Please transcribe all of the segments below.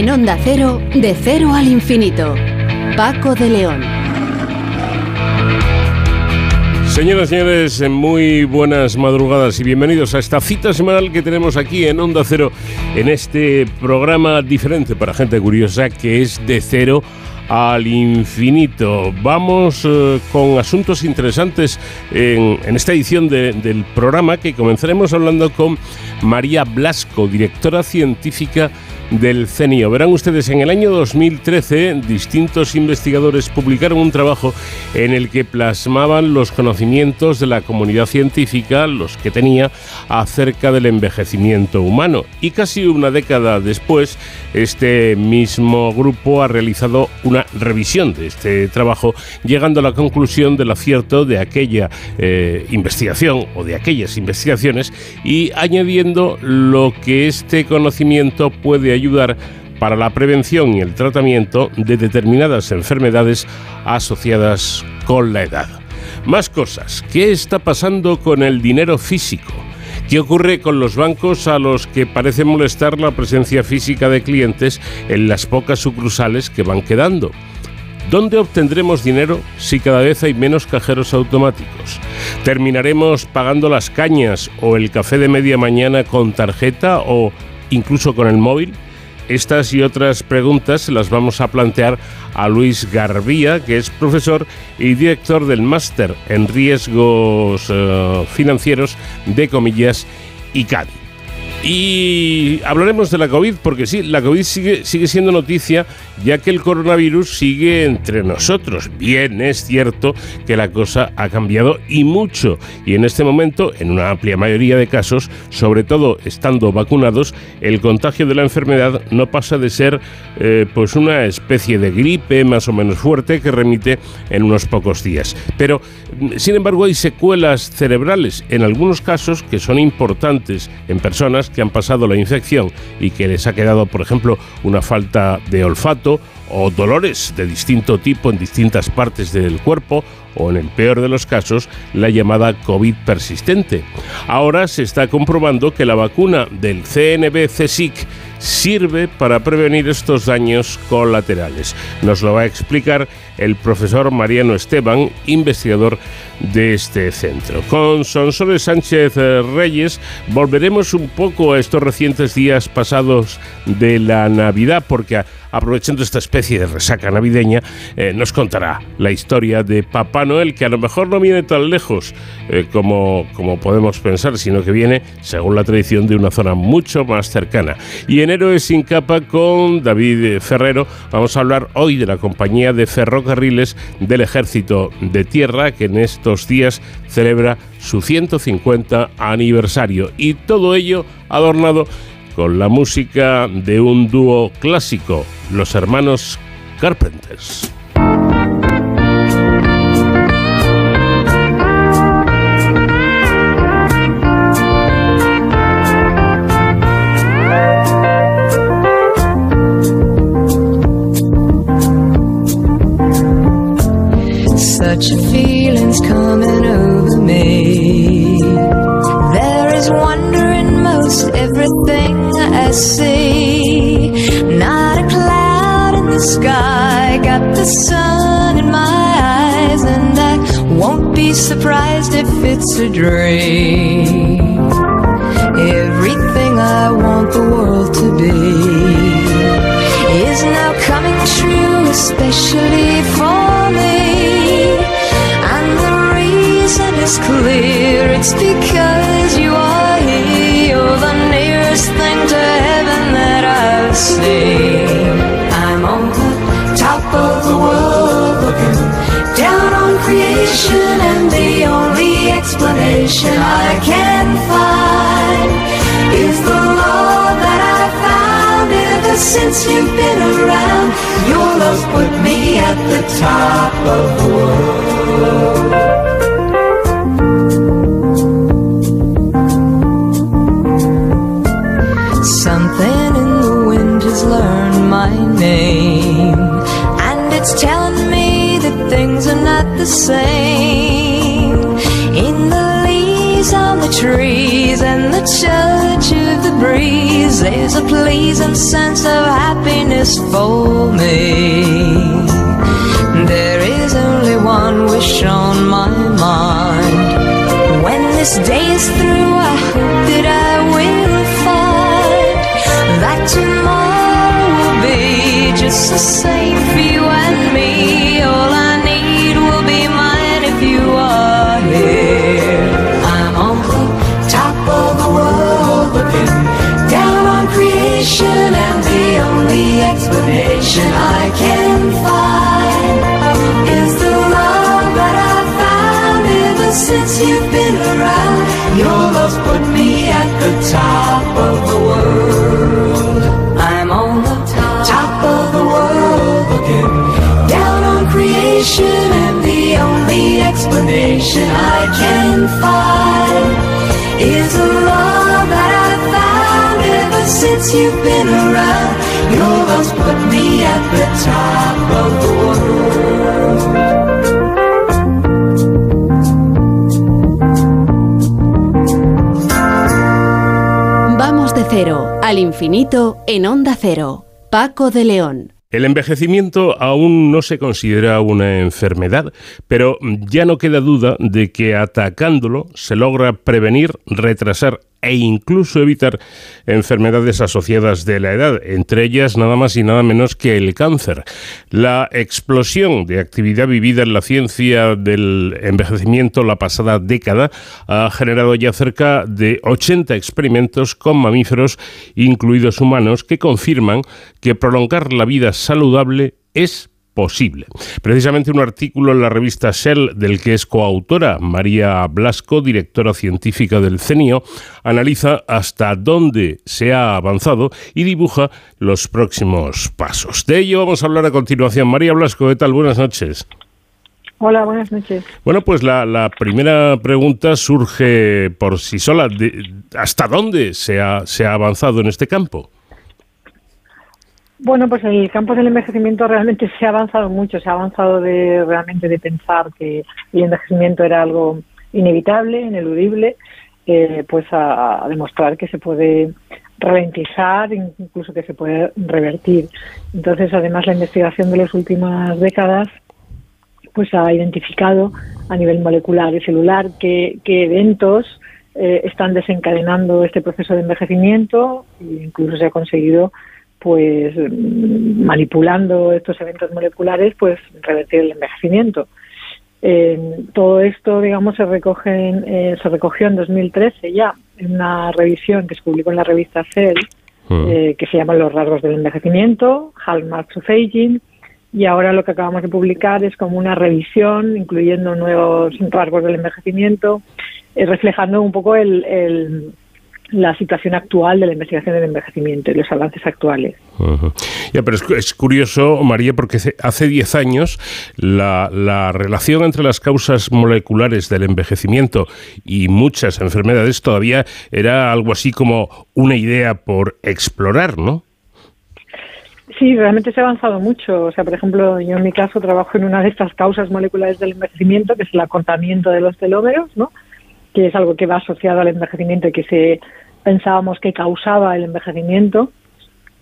En Onda Cero, de cero al infinito. Paco de León. Señoras y señores, muy buenas madrugadas y bienvenidos a esta cita semanal que tenemos aquí en Onda Cero, en este programa diferente para gente curiosa que es de cero al infinito. Vamos eh, con asuntos interesantes en, esta edición del programa que comenzaremos hablando con María Blasco, directora científica del CENIO. Verán ustedes, en el año 2013 distintos investigadores publicaron un trabajo en el que plasmaban los conocimientos de la comunidad científica, los que tenía, acerca del envejecimiento humano. Y casi una década después, este mismo grupo ha realizado una revisión de este trabajo, llegando a la conclusión del acierto de aquella eh, investigación o de aquellas investigaciones y añadiendo lo que este conocimiento puede ayudar para la prevención y el tratamiento de determinadas enfermedades asociadas con la edad. Más cosas. ¿Qué está pasando con el dinero físico? ¿Qué ocurre con los bancos a los que parece molestar la presencia física de clientes en las pocas sucursales que van quedando? ¿Dónde obtendremos dinero si cada vez hay menos cajeros automáticos? ¿Terminaremos pagando las cañas o el café de media mañana con tarjeta o incluso con el móvil? Estas y otras preguntas las vamos a plantear a Luis Garbía, que es profesor y director del máster en riesgos eh, financieros de comillas ICADI. Y hablaremos de la COVID, porque sí, la COVID sigue, sigue siendo noticia, ya que el coronavirus sigue entre nosotros. Bien, es cierto que la cosa ha cambiado y mucho. Y en este momento, en una amplia mayoría de casos, sobre todo estando vacunados, el contagio de la enfermedad no pasa de ser eh, pues una especie de gripe más o menos fuerte que remite en unos pocos días. Pero, sin embargo, hay secuelas cerebrales, en algunos casos que son importantes en personas que han pasado la infección y que les ha quedado, por ejemplo, una falta de olfato o dolores de distinto tipo en distintas partes del cuerpo o en el peor de los casos la llamada COVID persistente. Ahora se está comprobando que la vacuna del CNB-CSIC sirve para prevenir estos daños colaterales. Nos lo va a explicar el profesor Mariano Esteban, investigador de este centro. Con Sonsoles Sánchez eh, Reyes volveremos un poco a estos recientes días pasados de la Navidad, porque aprovechando esta especie de resaca navideña, eh, nos contará la historia de Papá Noel, que a lo mejor no viene tan lejos eh, como, como podemos pensar, sino que viene, según la tradición, de una zona mucho más cercana. Y en Héroes sin capa con David Ferrero vamos a hablar hoy de la compañía de ferrocarriles del Ejército de Tierra, que en estos días celebra su 150 aniversario. Y todo ello adornado con la música de un dúo clásico, los hermanos Carpenters. Creation, and the only explanation I can find is the love that I found ever since you've been around. Your love put me at the top of the world. Something in the wind has learned my name, and it's telling the same. In the leaves on the trees and the touch of the breeze there's a pleasing sense of happiness for me. There is only one wish on my mind. When this day is through, I hope that I will find that tomorrow will be just the same for you and me. Explanation I can find is the love that I've found ever since you've been around. Your love's put me at the top of the world. I'm on the top of the world looking down on creation, and the only explanation I can find is the love that I've found ever since you've been around. Your love's put Vamos de cero al infinito en Onda Cero. Paco de León. El envejecimiento aún no se considera una enfermedad, pero ya no queda duda de que atacándolo se logra prevenir, retrasar e incluso evitar enfermedades asociadas de la edad, entre ellas nada más y nada menos que el cáncer. La explosión de actividad vivida en la ciencia del envejecimiento la pasada década ha generado ya cerca de 80 experimentos con mamíferos, incluidos humanos, que confirman que prolongar la vida saludable es posible. Precisamente un artículo en la revista Shell del que es coautora María Blasco, directora científica del CENIO, analiza hasta dónde se ha avanzado y dibuja los próximos pasos. De ello vamos a hablar a continuación. María Blasco, ¿qué tal? Buenas noches. Hola, buenas noches. Bueno, pues la, la primera pregunta surge por sí sola. De, ¿Hasta dónde se ha, se ha avanzado en este campo? Bueno, pues el campo del envejecimiento realmente se ha avanzado mucho, se ha avanzado de realmente de pensar que el envejecimiento era algo inevitable, ineludible, eh, pues a, a, demostrar que se puede ralentizar, incluso que se puede revertir. Entonces, además, la investigación de las últimas décadas pues ha identificado a nivel molecular y celular qué, qué eventos eh, están desencadenando este proceso de envejecimiento e incluso se ha conseguido pues manipulando estos eventos moleculares, pues revertir el envejecimiento. Eh, todo esto, digamos, se recoge en, eh, se recogió en 2013 ya en una revisión que se publicó en la revista Cell, mm. eh, que se llama Los rasgos del envejecimiento, Hallmarks of Aging, y ahora lo que acabamos de publicar es como una revisión, incluyendo nuevos rasgos del envejecimiento, reflejando un poco el, el la situación actual de la investigación del envejecimiento y los avances actuales. Uh -huh. Ya, pero es, es, curioso, María, porque hace 10 años la, la, relación entre las causas moleculares del envejecimiento y muchas enfermedades todavía era algo así como una idea por explorar, ¿no? Sí, realmente se ha avanzado mucho. O sea, por ejemplo, yo en mi caso trabajo en una de estas causas moleculares del envejecimiento, que es el acortamiento de los telómeros, ¿no? Que es algo que va asociado al envejecimiento y que se pensábamos que causaba el envejecimiento.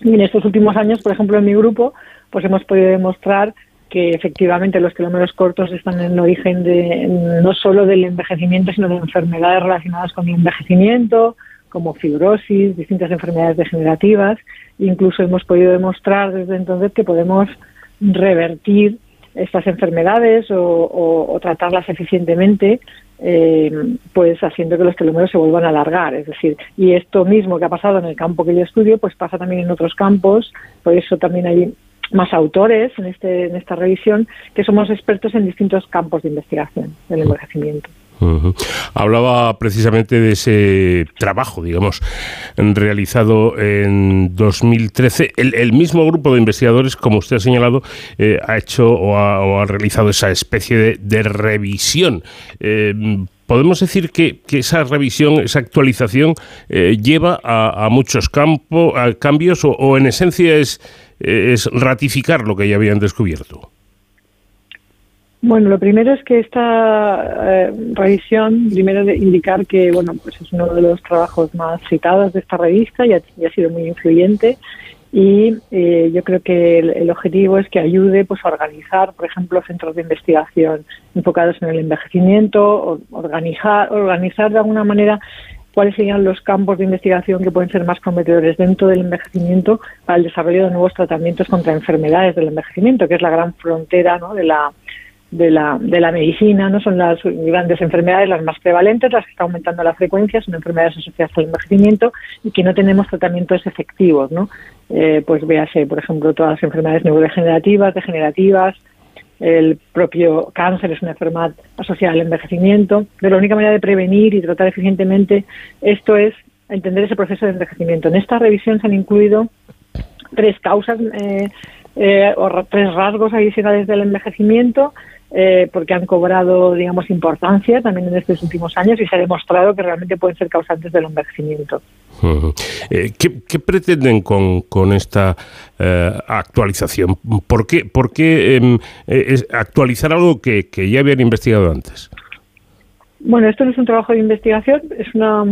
Y en estos últimos años, por ejemplo, en mi grupo, pues hemos podido demostrar que efectivamente los telómeros cortos están en origen de no solo del envejecimiento, sino de enfermedades relacionadas con el envejecimiento, como fibrosis, distintas enfermedades degenerativas. Incluso hemos podido demostrar desde entonces que podemos revertir estas enfermedades o, o tratarlas eficientemente eh, pues haciendo que los telómeros se vuelvan a alargar. Es decir, y esto mismo que ha pasado en el campo que yo estudio, pues pasa también en otros campos, por eso también hay más autores en, este, en esta revisión que somos expertos en distintos campos de investigación del envejecimiento. Hablaba precisamente de ese trabajo, digamos, realizado en 2013. El, el mismo grupo de investigadores, como usted ha señalado, eh, ha hecho o ha, o ha, realizado esa especie de, revisión. Eh, podemos decir que, esa revisión, esa actualización, eh, lleva a, a muchos campo, a cambios o, en esencia es, es ratificar lo que ya habían descubierto. Bueno, lo primero es que esta eh, revisión, primero de indicar que bueno, pues es uno de los trabajos más citados de esta revista y ha, ha sido muy influyente y eh, yo creo que el, objetivo es que ayude pues a organizar, por ejemplo, centros de investigación enfocados en el envejecimiento, organizar, organizar de alguna manera cuáles serían los campos de investigación que pueden ser más prometedores dentro del envejecimiento para el desarrollo de nuevos tratamientos contra enfermedades del envejecimiento, que es la gran frontera ¿no? de la de la, de la medicina, no son las grandes enfermedades las más prevalentes, las que están aumentando la frecuencia, son enfermedades asociadas al envejecimiento y que no tenemos tratamientos efectivos, ¿no? Eh, pues véase, por ejemplo, todas las enfermedades neurodegenerativas, degenerativas, el propio cáncer es una enfermedad asociada al envejecimiento, pero la única manera de prevenir y tratar eficientemente esto es entender ese proceso de envejecimiento. En esta revisión se han incluido tres causas eh, eh, o tres rasgos adicionales del envejecimiento eh, porque han cobrado, digamos, importancia también en estos últimos años y se ha demostrado que realmente pueden ser causantes del envejecimiento. Eh, ¿qué, pretenden con, con esta eh, actualización? ¿Por qué, por qué em, actualizar algo que, que, ya habían investigado antes? Bueno, esto no es un trabajo de investigación, es una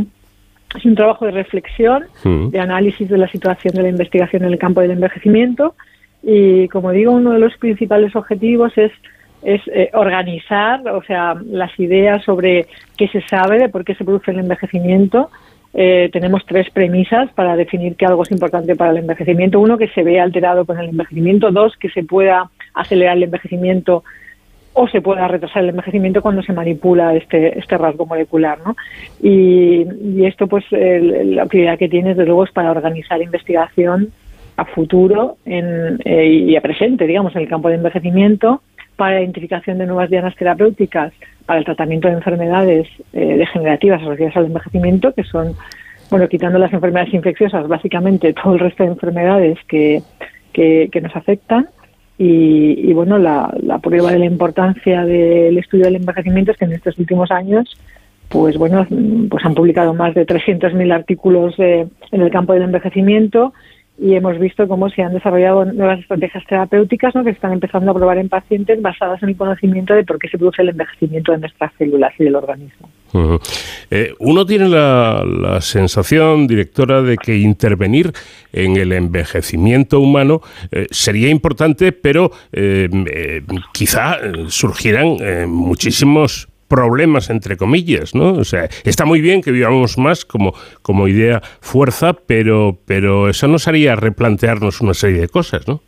es un trabajo de reflexión, de análisis de la situación de la investigación en el campo del envejecimiento y, como digo, uno de los principales objetivos es es eh, organizar, o sea, las ideas sobre qué se sabe, de por qué se produce el envejecimiento. Eh, tenemos tres premisas para definir que algo es importante para el envejecimiento. Uno, que se vea alterado con el envejecimiento. Dos, que se pueda acelerar el envejecimiento o se pueda retrasar el envejecimiento cuando se manipula este, este rasgo molecular. ¿no? Y, esto, pues, la actividad que tiene, desde luego, es para organizar investigación a futuro en, eh, y a presente, digamos, en el campo de envejecimiento para la identificación de nuevas dianas terapéuticas para el tratamiento de enfermedades eh, degenerativas asociadas al envejecimiento, que son, bueno, quitando las enfermedades infecciosas, básicamente todo el resto de enfermedades que, que, nos afectan. Y, bueno, la, prueba de la importancia del estudio del envejecimiento es que en estos últimos años, pues bueno, pues han publicado más de 300.000 artículos en el campo del envejecimiento y hemos visto cómo se han desarrollado nuevas estrategias terapéuticas ¿no? que están empezando a probar en pacientes basadas en el conocimiento de por qué se produce el envejecimiento de nuestras células y del organismo. Eh, uno tiene la, sensación, directora, de que intervenir en el envejecimiento humano eh, sería importante, pero eh, quizá surgieran muchísimos problemas, entre comillas, ¿no? O sea, está muy bien que vivamos más como, como idea fuerza, pero, pero eso nos haría replantearnos una serie de cosas, ¿no?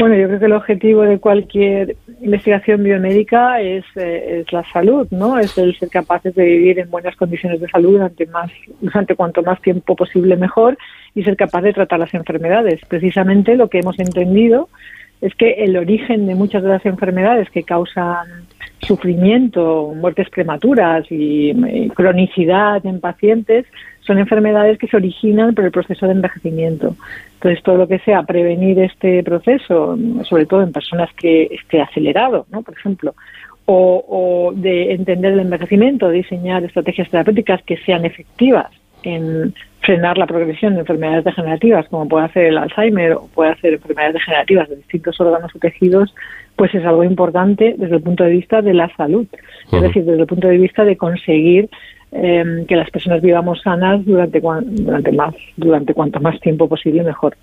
Bueno, yo creo que el objetivo de cualquier investigación biomédica es, eh, es la salud, ¿no? Es el ser capaces de vivir en buenas condiciones de salud durante, más, durante cuanto más tiempo posible mejor y ser capaz de tratar las enfermedades. Precisamente lo que hemos entendido es que el origen de muchas de las enfermedades que causan sufrimiento, muertes prematuras y, cronicidad en pacientes son enfermedades que se originan por el proceso de envejecimiento. Entonces, todo lo que sea prevenir este proceso, sobre todo en personas que esté acelerado, ¿no? por ejemplo, o, o de entender el envejecimiento, diseñar estrategias terapéuticas que sean efectivas en frenar la progresión de enfermedades degenerativas, como puede hacer el Alzheimer o puede hacer enfermedades degenerativas de distintos órganos o tejidos, pues es algo importante desde el punto de vista de la salud, es decir, desde el punto de vista de conseguir eh, que las personas vivamos sanas durante, durante, más, durante cuanto más tiempo posible mejor.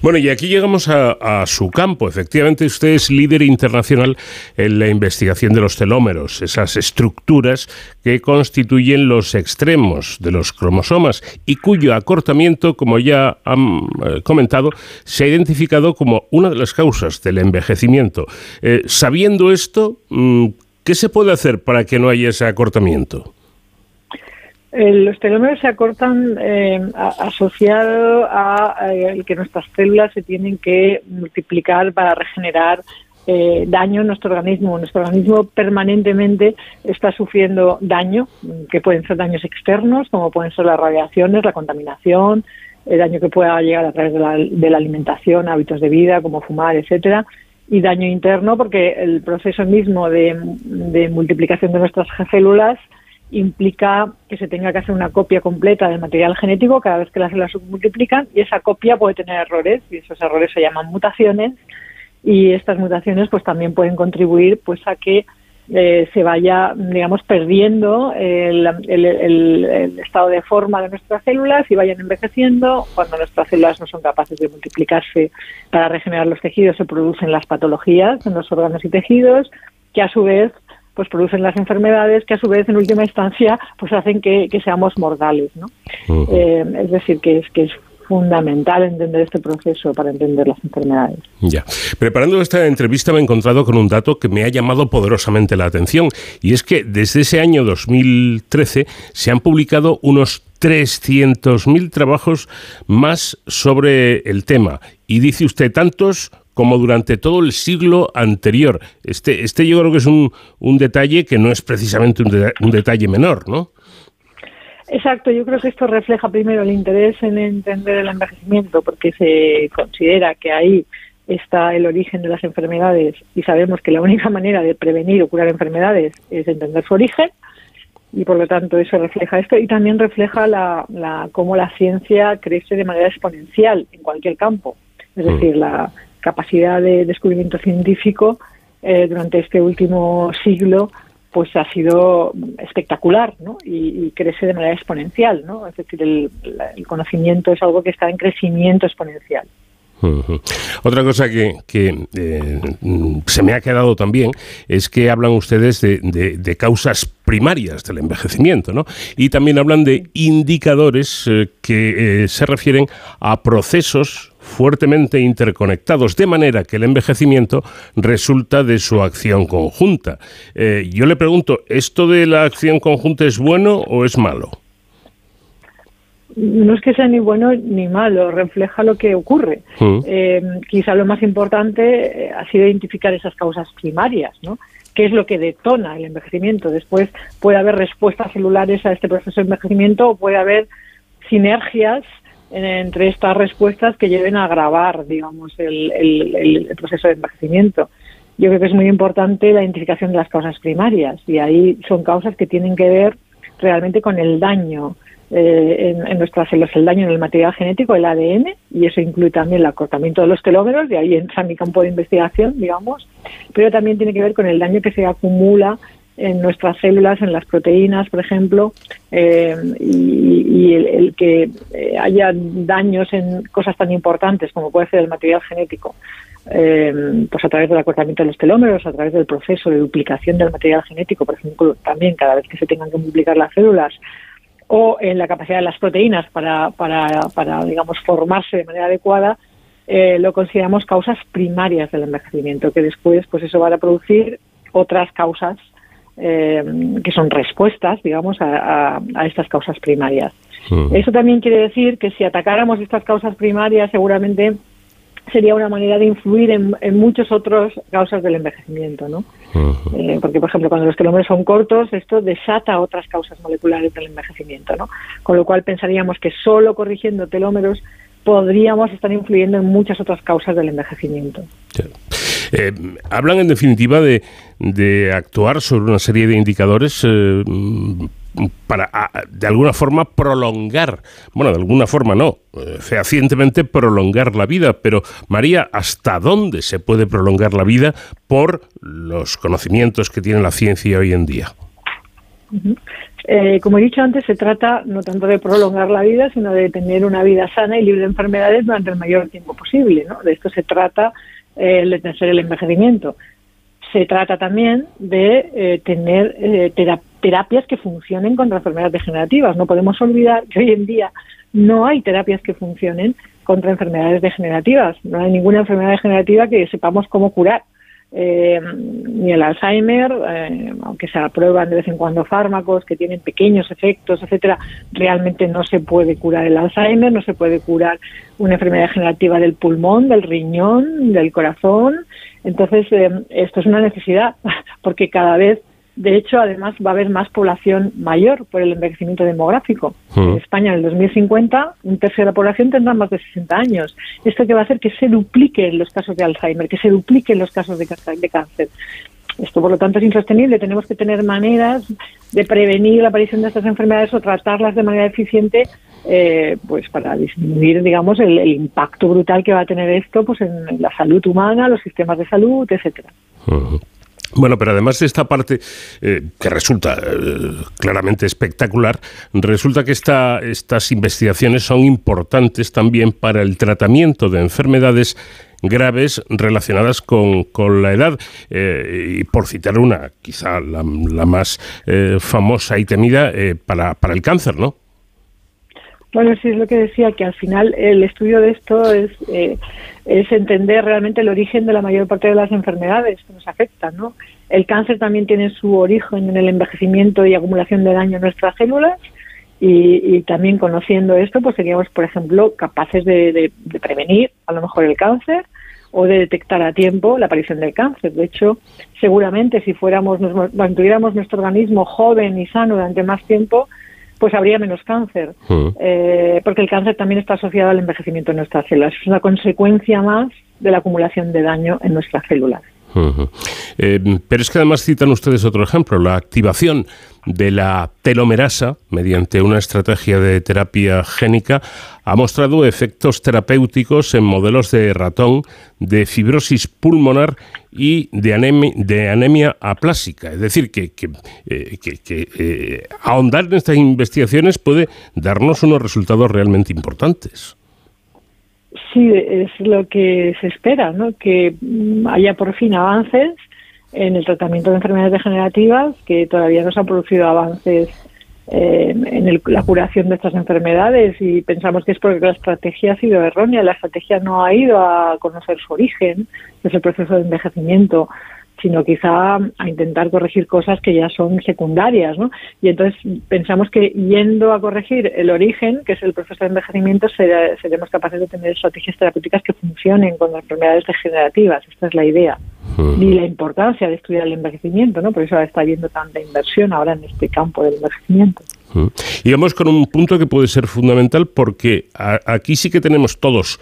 Bueno, y aquí llegamos a, su campo. Efectivamente, usted es líder internacional en la investigación de los telómeros, esas estructuras que constituyen los extremos de los cromosomas y cuyo acortamiento, como ya han eh, comentado, se ha identificado como una de las causas del envejecimiento. Eh, sabiendo esto, mm, ¿qué se puede hacer para que no haya ese acortamiento? Los telómeros se acortan eh, asociado a, que nuestras células se tienen que multiplicar para regenerar eh, daño en nuestro organismo. Nuestro organismo permanentemente está sufriendo daño, que pueden ser daños externos, como pueden ser las radiaciones, la contaminación, el daño que pueda llegar a través de la, de la alimentación, hábitos de vida, como fumar, etcétera, y daño interno, porque el proceso mismo de multiplicación de nuestras células implica que se tenga que hacer una copia completa del material genético cada vez que las células se multiplican y esa copia puede tener errores y esos errores se llaman mutaciones y estas mutaciones pues también pueden contribuir pues a que eh, se vaya, digamos, perdiendo el, estado de forma de nuestras células y vayan envejeciendo. Cuando nuestras células no son capaces de multiplicarse para regenerar los tejidos, se producen las patologías en los órganos y tejidos, que a su vez pues producen las enfermedades que a su vez en última instancia pues hacen que, seamos mortales ¿no? Eh, es decir que es que es fundamental entender este proceso para entender las enfermedades. Ya. Preparando esta entrevista me he encontrado con un dato que me ha llamado poderosamente la atención y es que desde ese año 2013 se han publicado unos 300.000 trabajos más sobre el tema. Y dice usted tantos como durante todo el siglo anterior. Este, este yo creo que es un, un detalle que no es precisamente un, un detalle menor, ¿no? Exacto, yo creo que esto refleja primero el interés en entender el envejecimiento, porque se considera que ahí está el origen de las enfermedades y sabemos que la única manera de prevenir o curar enfermedades es entender su origen y por lo tanto eso refleja esto y también refleja la, la cómo la ciencia crece de manera exponencial en cualquier campo, es decir, la capacidad de descubrimiento científico eh, durante este último siglo pues ha sido espectacular ¿no? y, crece de manera exponencial. ¿no? Es decir, el, conocimiento es algo que está en crecimiento exponencial. Otra cosa que, eh, se me ha quedado también es que hablan ustedes de, causas primarias del envejecimiento, ¿no? Y también hablan de indicadores eh, que se refieren a procesos fuertemente interconectados, de manera que el envejecimiento resulta de su acción conjunta. Eh, yo le pregunto, ¿esto de la acción conjunta es bueno o es malo? no es que sea ni bueno ni malo, refleja lo que ocurre. Mm. Eh, quizá lo más importante eh, ha sido identificar esas causas primarias, ¿no? ¿Qué es lo que detona el envejecimiento? Después puede haber respuestas celulares a este proceso de envejecimiento o puede haber sinergias entre estas respuestas que lleven a agravar, digamos, el, proceso de envejecimiento. Yo creo que es muy importante la identificación de las causas primarias y ahí son causas que tienen que ver realmente con el daño eh, en, nuestras células, el daño en el material genético, el ADN, y eso incluye también el acortamiento de los telómeros, de ahí entra mi campo de investigación, digamos, pero también tiene que ver con el daño que se acumula en nuestras células, en las proteínas, por ejemplo, eh, y, el, que eh, haya daños en cosas tan importantes como puede ser el material genético, eh, pues a través del acortamiento de los telómeros, a través del proceso de duplicación del material genético, por ejemplo, también cada vez que se tengan que multiplicar las células, o en la capacidad de las proteínas para, para, para digamos, formarse de manera adecuada, lo consideramos causas primarias del envejecimiento, que después, pues eso va a producir otras causas eh, que son respuestas, digamos, a, estas causas primarias. Hmm. Eso también quiere decir que si atacáramos estas causas primarias, seguramente sería una manera de influir en, en muchas otras causas del envejecimiento, ¿no? Hmm. Eh, porque, por ejemplo, cuando los telómeros son cortos, esto desata otras causas moleculares del envejecimiento, ¿no? Con lo cual pensaríamos que solo corrigiendo telómeros podríamos estar influyendo en muchas otras causas del envejecimiento. Eh, hablan en definitiva de, actuar sobre una serie de indicadores eh, para de alguna forma prolongar, bueno, de alguna forma no, eh, fehacientemente prolongar la vida, pero María, ¿hasta dónde se puede prolongar la vida por los conocimientos que tiene la ciencia hoy en día? como he dicho antes, se trata no tanto de prolongar la vida, sino de tener una vida sana y libre de enfermedades durante el mayor tiempo posible. ¿no? De esto se trata el detener el envejecimiento. Se trata también de eh, tener eh, terapias que funcionen contra enfermedades degenerativas. No podemos olvidar que hoy en día no hay terapias que funcionen contra enfermedades degenerativas. No hay ninguna enfermedad degenerativa que sepamos cómo curar. Eh, ni el Alzheimer, aunque se aprueban de vez en cuando fármacos que tienen pequeños efectos, etcétera, realmente no se puede curar el Alzheimer, no se puede curar una enfermedad degenerativa del pulmón, del riñón, del corazón. Entonces, eh, esto es una necesidad, porque cada vez, de hecho, además va a haber más población mayor por el envejecimiento demográfico. Hmm. En España, en el 2050, un tercio de la población tendrá más de 60 años. Esto que va a hacer que se dupliquen los casos de Alzheimer, que se dupliquen los casos de, de cáncer. Esto, por lo tanto, es insostenible. Tenemos que tener maneras de prevenir la aparición de estas enfermedades o tratarlas de manera eficiente, eh, pues para disminuir, digamos, el, impacto brutal que va a tener esto, pues en la salud humana, los sistemas de salud, etcétera. Bueno, pero además de esta parte eh, que resulta eh, claramente espectacular, resulta que esta, estas investigaciones son importantes también para el tratamiento de enfermedades graves relacionadas con, la edad. Eh, y por citar una, quizá la, más famosa y temida, para, para el cáncer, ¿no? Bueno, sí, es lo que decía, que al final el estudio de esto es, eh, es entender realmente el origen de la mayor parte de las enfermedades que nos afectan, ¿no? El cáncer también tiene su origen en el envejecimiento y acumulación de daño en nuestras células y, también conociendo esto, pues seríamos, por ejemplo, capaces de, prevenir a lo mejor el cáncer o de detectar a tiempo la aparición del cáncer. De hecho, seguramente si fuéramos, mantuviéramos nuestro organismo joven y sano durante más tiempo, pues habría menos cáncer, mm. eh, porque el cáncer también está asociado al envejecimiento de nuestras células. Es una consecuencia más de la acumulación de daño en nuestras células. Eh, pero es que además citan ustedes otro ejemplo, la activación de la telomerasa mediante una estrategia de terapia génica ha mostrado efectos terapéuticos en modelos de ratón de fibrosis pulmonar y de anemia, aplásica. Es decir, que, que, eh, eh, ahondar en estas investigaciones puede darnos unos resultados realmente importantes. Sí, es lo que se espera, ¿no? que haya por fin avances en el tratamiento de enfermedades degenerativas, que todavía no se han producido avances eh, en la curación de estas enfermedades y pensamos que es porque la estrategia ha sido errónea, la estrategia no ha ido a conocer su origen, es el proceso de envejecimiento sino quizá a intentar corregir cosas que ya son secundarias, ¿no? Y entonces pensamos que yendo a corregir el origen, que es el proceso de envejecimiento, seremos capaces de tener estrategias terapéuticas que funcionen con las enfermedades degenerativas. Esta es la idea. Y la importancia de estudiar el envejecimiento, ¿no? Por eso está habiendo tanta inversión ahora en este campo del envejecimiento. Y vamos con un punto que puede ser fundamental porque aquí sí que tenemos todos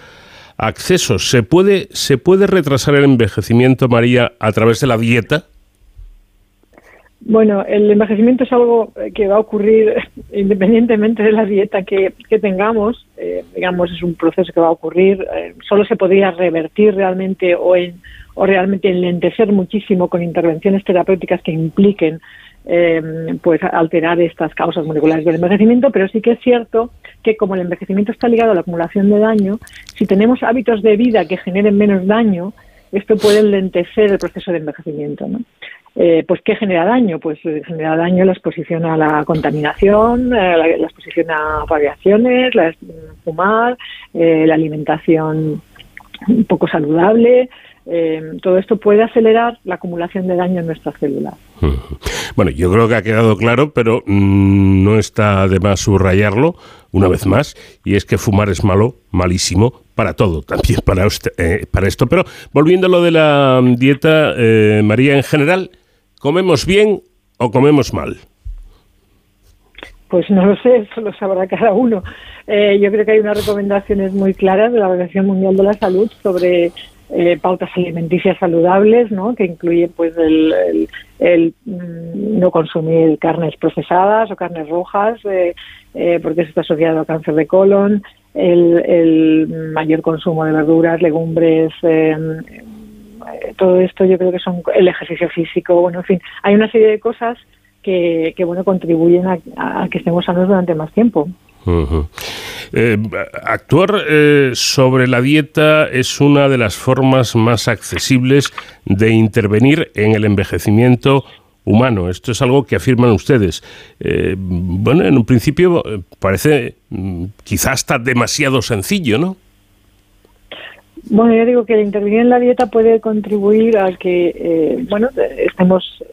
accesos. ¿Se puede, ¿Se puede retrasar el envejecimiento, María, a través de la dieta? Bueno, el envejecimiento es algo que va a ocurrir independientemente de la dieta que, tengamos. Eh, digamos, es un proceso que va a ocurrir. Eh, solo se podría revertir realmente o, en, o realmente enlentecer muchísimo con intervenciones terapéuticas que impliquen eh, pues alterar estas causas moleculares del envejecimiento, pero sí que es cierto que como el envejecimiento está ligado a la acumulación de daño, si tenemos hábitos de vida que generen menos daño, esto puede enlentecer el proceso de envejecimiento. ¿no? Eh, pues ¿qué genera daño? Pues eh, genera daño la exposición a la contaminación, la, exposición a radiaciones, la fumar, la alimentación poco saludable, eh, todo esto puede acelerar la acumulación de daño en nuestras células. Bueno, yo creo que ha quedado claro, pero mm, no está de más subrayarlo una vez más, y es que fumar es malo, malísimo, para todo, también para, eh, para esto. Pero volviendo a lo de la dieta, eh, María, en general, ¿comemos bien o comemos mal? Pues no lo sé, eso lo sabrá cada uno. yo creo que hay unas recomendaciones muy claras de la Organización Mundial de la Salud sobre eh, pautas alimenticias saludables, ¿no? que incluyen pues el, mm, no consumir carnes procesadas o carnes rojas, eh, eh, porque eso está asociado a cáncer de colon, el, mayor consumo de verduras, legumbres, todo esto yo creo que son el ejercicio físico, bueno, en fin, hay una serie de cosas que, que bueno contribuyen a, a que estemos sanos durante más tiempo. Eh, actuar eh, sobre la dieta es una de las formas más accesibles de intervenir en el envejecimiento humano. Esto es algo que afirman ustedes. Eh, bueno, en un principio parece mm, quizás hasta demasiado sencillo, ¿no? Bueno, yo digo que el intervenir en la dieta puede contribuir a que, bueno, estemos,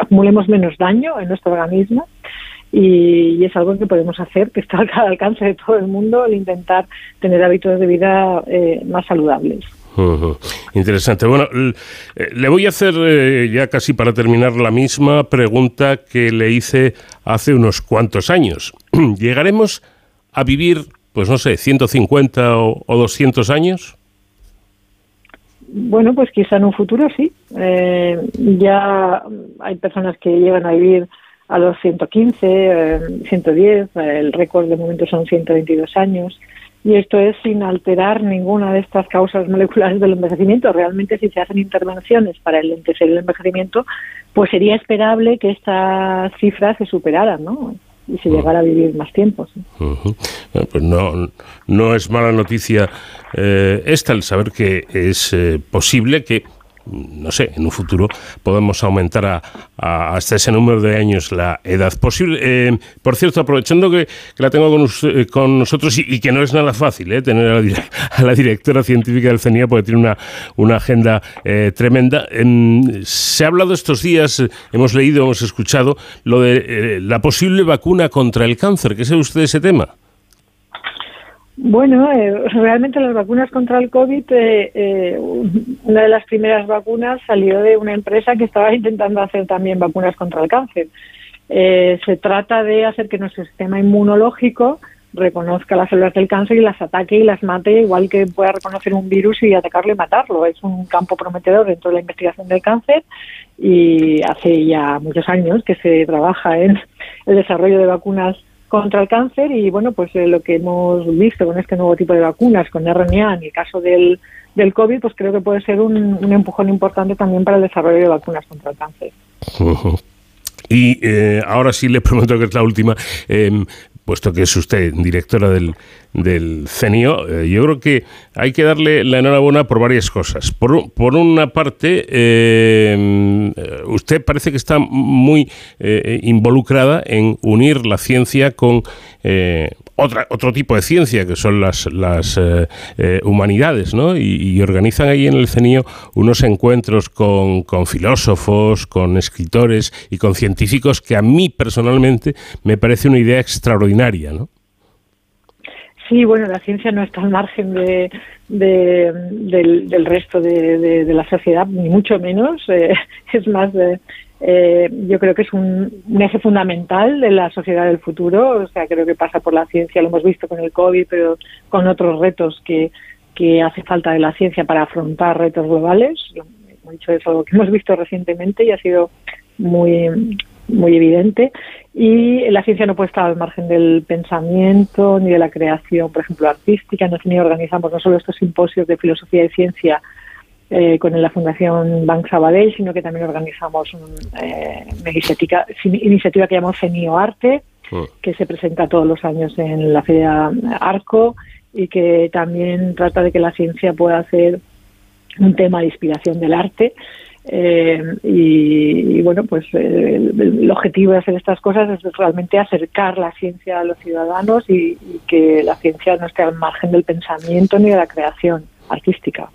acumulemos menos daño en nuestro organismo y, es algo que podemos hacer, que está al alcance de todo el mundo, el intentar tener hábitos de vida eh, más saludables. Interesante. Bueno, eh, le voy a hacer eh, ya casi para terminar la misma pregunta que le hice hace unos cuantos años. ¿Llegaremos a vivir, pues no sé, 150 o, o 200 años? bueno, pues quizá en un futuro sí. Eh, ya hay personas que llegan a vivir a los 115, 110, el récord de momento son 122 años. Y esto es sin alterar ninguna de estas causas moleculares del envejecimiento. Realmente, si se hacen intervenciones para el el envejecimiento, pues sería esperable que estas cifras se superaran, ¿no? y se llegara a vivir más tiempo. pues no, no es mala noticia eh, esta el saber que es eh, posible que no sé, en un futuro podemos aumentar a, hasta ese número de años la edad posible. Eh, por cierto, aprovechando que, la tengo con, eh, con nosotros y, que no es nada fácil eh, tener a la, directora científica del CENIA porque tiene una, una agenda tremenda. se ha hablado estos días, hemos leído, hemos escuchado lo de la posible vacuna contra el cáncer. ¿Qué sabe usted de ese tema? Bueno, eh, realmente las vacunas contra el COVID, eh, eh, una de las primeras vacunas salió de una empresa que estaba intentando hacer también vacunas contra el cáncer. se trata de hacer que nuestro sistema inmunológico reconozca las células del cáncer y las ataque y las mate, igual que pueda reconocer un virus y atacarlo y matarlo. Es un campo prometedor dentro de la investigación del cáncer y hace ya muchos años que se trabaja en el desarrollo de vacunas contra el cáncer y bueno, pues eh, lo que hemos visto con este nuevo tipo de vacunas, con RNA, en el caso del, del COVID, pues creo que puede ser un, un empujón importante también para el desarrollo de vacunas contra el cáncer. Y eh, ahora sí le prometo que es la última. Em, puesto que es usted directora del, del CENIO, eh, yo creo que hay que darle la enhorabuena por varias cosas. Por, por una parte, eh, usted parece que está muy eh, involucrada en unir la ciencia con otra, otro tipo de ciencia, que son las, las eh, eh, humanidades, ¿no? Y, organizan ahí en el CENIO unos encuentros con, con, filósofos, con escritores y con científicos que a mí personalmente me parece una idea extraordinaria, ¿no? Sí, bueno, la ciencia no está al margen de, del, resto de, la sociedad, ni mucho menos. Eh, es más, de eh, yo creo que es un, eje fundamental de la sociedad del futuro. O sea, creo que pasa por la ciencia, lo hemos visto con el COVID, pero con otros retos que, que hace falta de la ciencia para afrontar retos globales. He dicho, es algo que hemos visto recientemente y ha sido muy muy evidente y la ciencia no puede estar al margen del pensamiento ni de la creación, por ejemplo, artística. Nosotros organizamos no solo estos simposios de filosofía y ciencia eh, con la Fundación Bank Sabadell, sino que también organizamos eh, una iniciativa, iniciativa que llamamos CENIO Arte, ah. que se presenta todos los años en la Feria Arco y que también trata de que la ciencia pueda ser un tema de inspiración del arte. Eh, y, bueno, pues el, objetivo de hacer estas cosas es realmente acercar la ciencia a los ciudadanos y que la ciencia no esté al margen del pensamiento ni de la creación artística.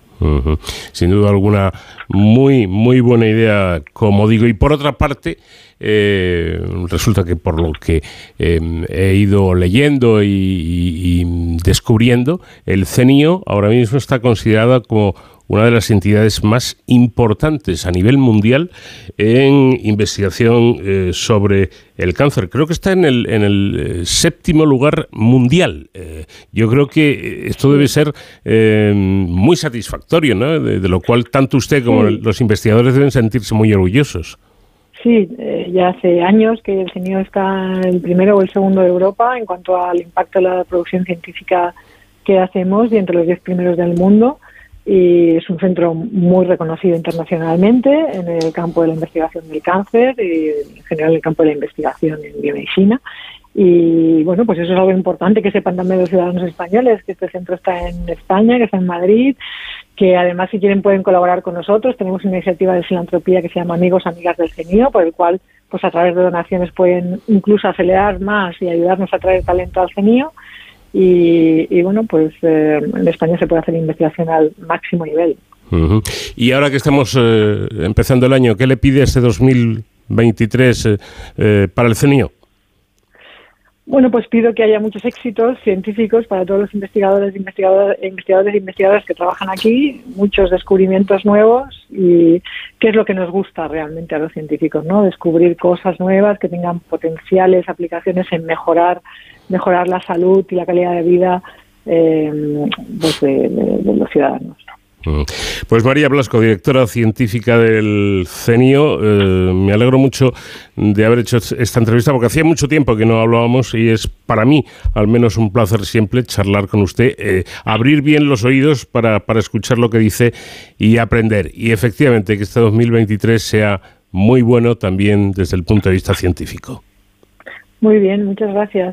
Sin duda alguna, muy, muy buena idea, como digo. Y por otra parte, eh, resulta que por lo que em, he ido leyendo y, y, descubriendo, el CENIO ahora mismo está considerada como una de las entidades más importantes a nivel mundial en investigación eh, sobre el cáncer. Creo que está en el, en el eh, séptimo lugar mundial. Eh, yo creo que esto debe ser muy satisfactorio, ¿no? De, lo cual tanto usted como los investigadores deben sentirse muy orgullosos. Sí, ya hace años que el CENIO está el primero o el segundo de Europa en cuanto al impacto de la producción científica que hacemos y entre los diez primeros del mundo y es un centro muy reconocido internacionalmente en el campo de la investigación del cáncer y en general en el campo de la investigación en biomedicina. Y bueno, pues eso es algo importante que sepan también los ciudadanos españoles, que este centro está en España, que está en Madrid, que además si quieren pueden colaborar con nosotros. Tenemos una iniciativa de filantropía que se llama Amigos, Amigas del CENIO, por el cual pues a través de donaciones pueden incluso acelerar más y ayudarnos a traer talento al CENIO. Y, bueno, pues eh, en España se puede hacer investigación al máximo nivel. Y ahora que estamos eh, empezando el año, ¿qué le pide este 2023 eh, para el CENIO? Bueno, pues pido que haya muchos éxitos científicos para todos los investigadores, investigadores, investigadores e investigadoras que trabajan aquí, muchos descubrimientos nuevos y qué es lo que nos gusta realmente a los científicos, ¿no? Descubrir cosas nuevas que tengan potenciales aplicaciones en mejorar mejorar la salud y la calidad de vida eh, pues de, los ciudadanos. Mm. Pues María Blasco, directora científica del CENIO, eh, me alegro mucho de haber hecho esta entrevista porque hacía mucho tiempo que no hablábamos y es para mí al menos un placer siempre charlar con usted, eh, abrir bien los oídos para, para escuchar lo que dice y aprender. Y efectivamente que este 2023 sea muy bueno también desde el punto de vista científico. Muy bien, muchas gracias.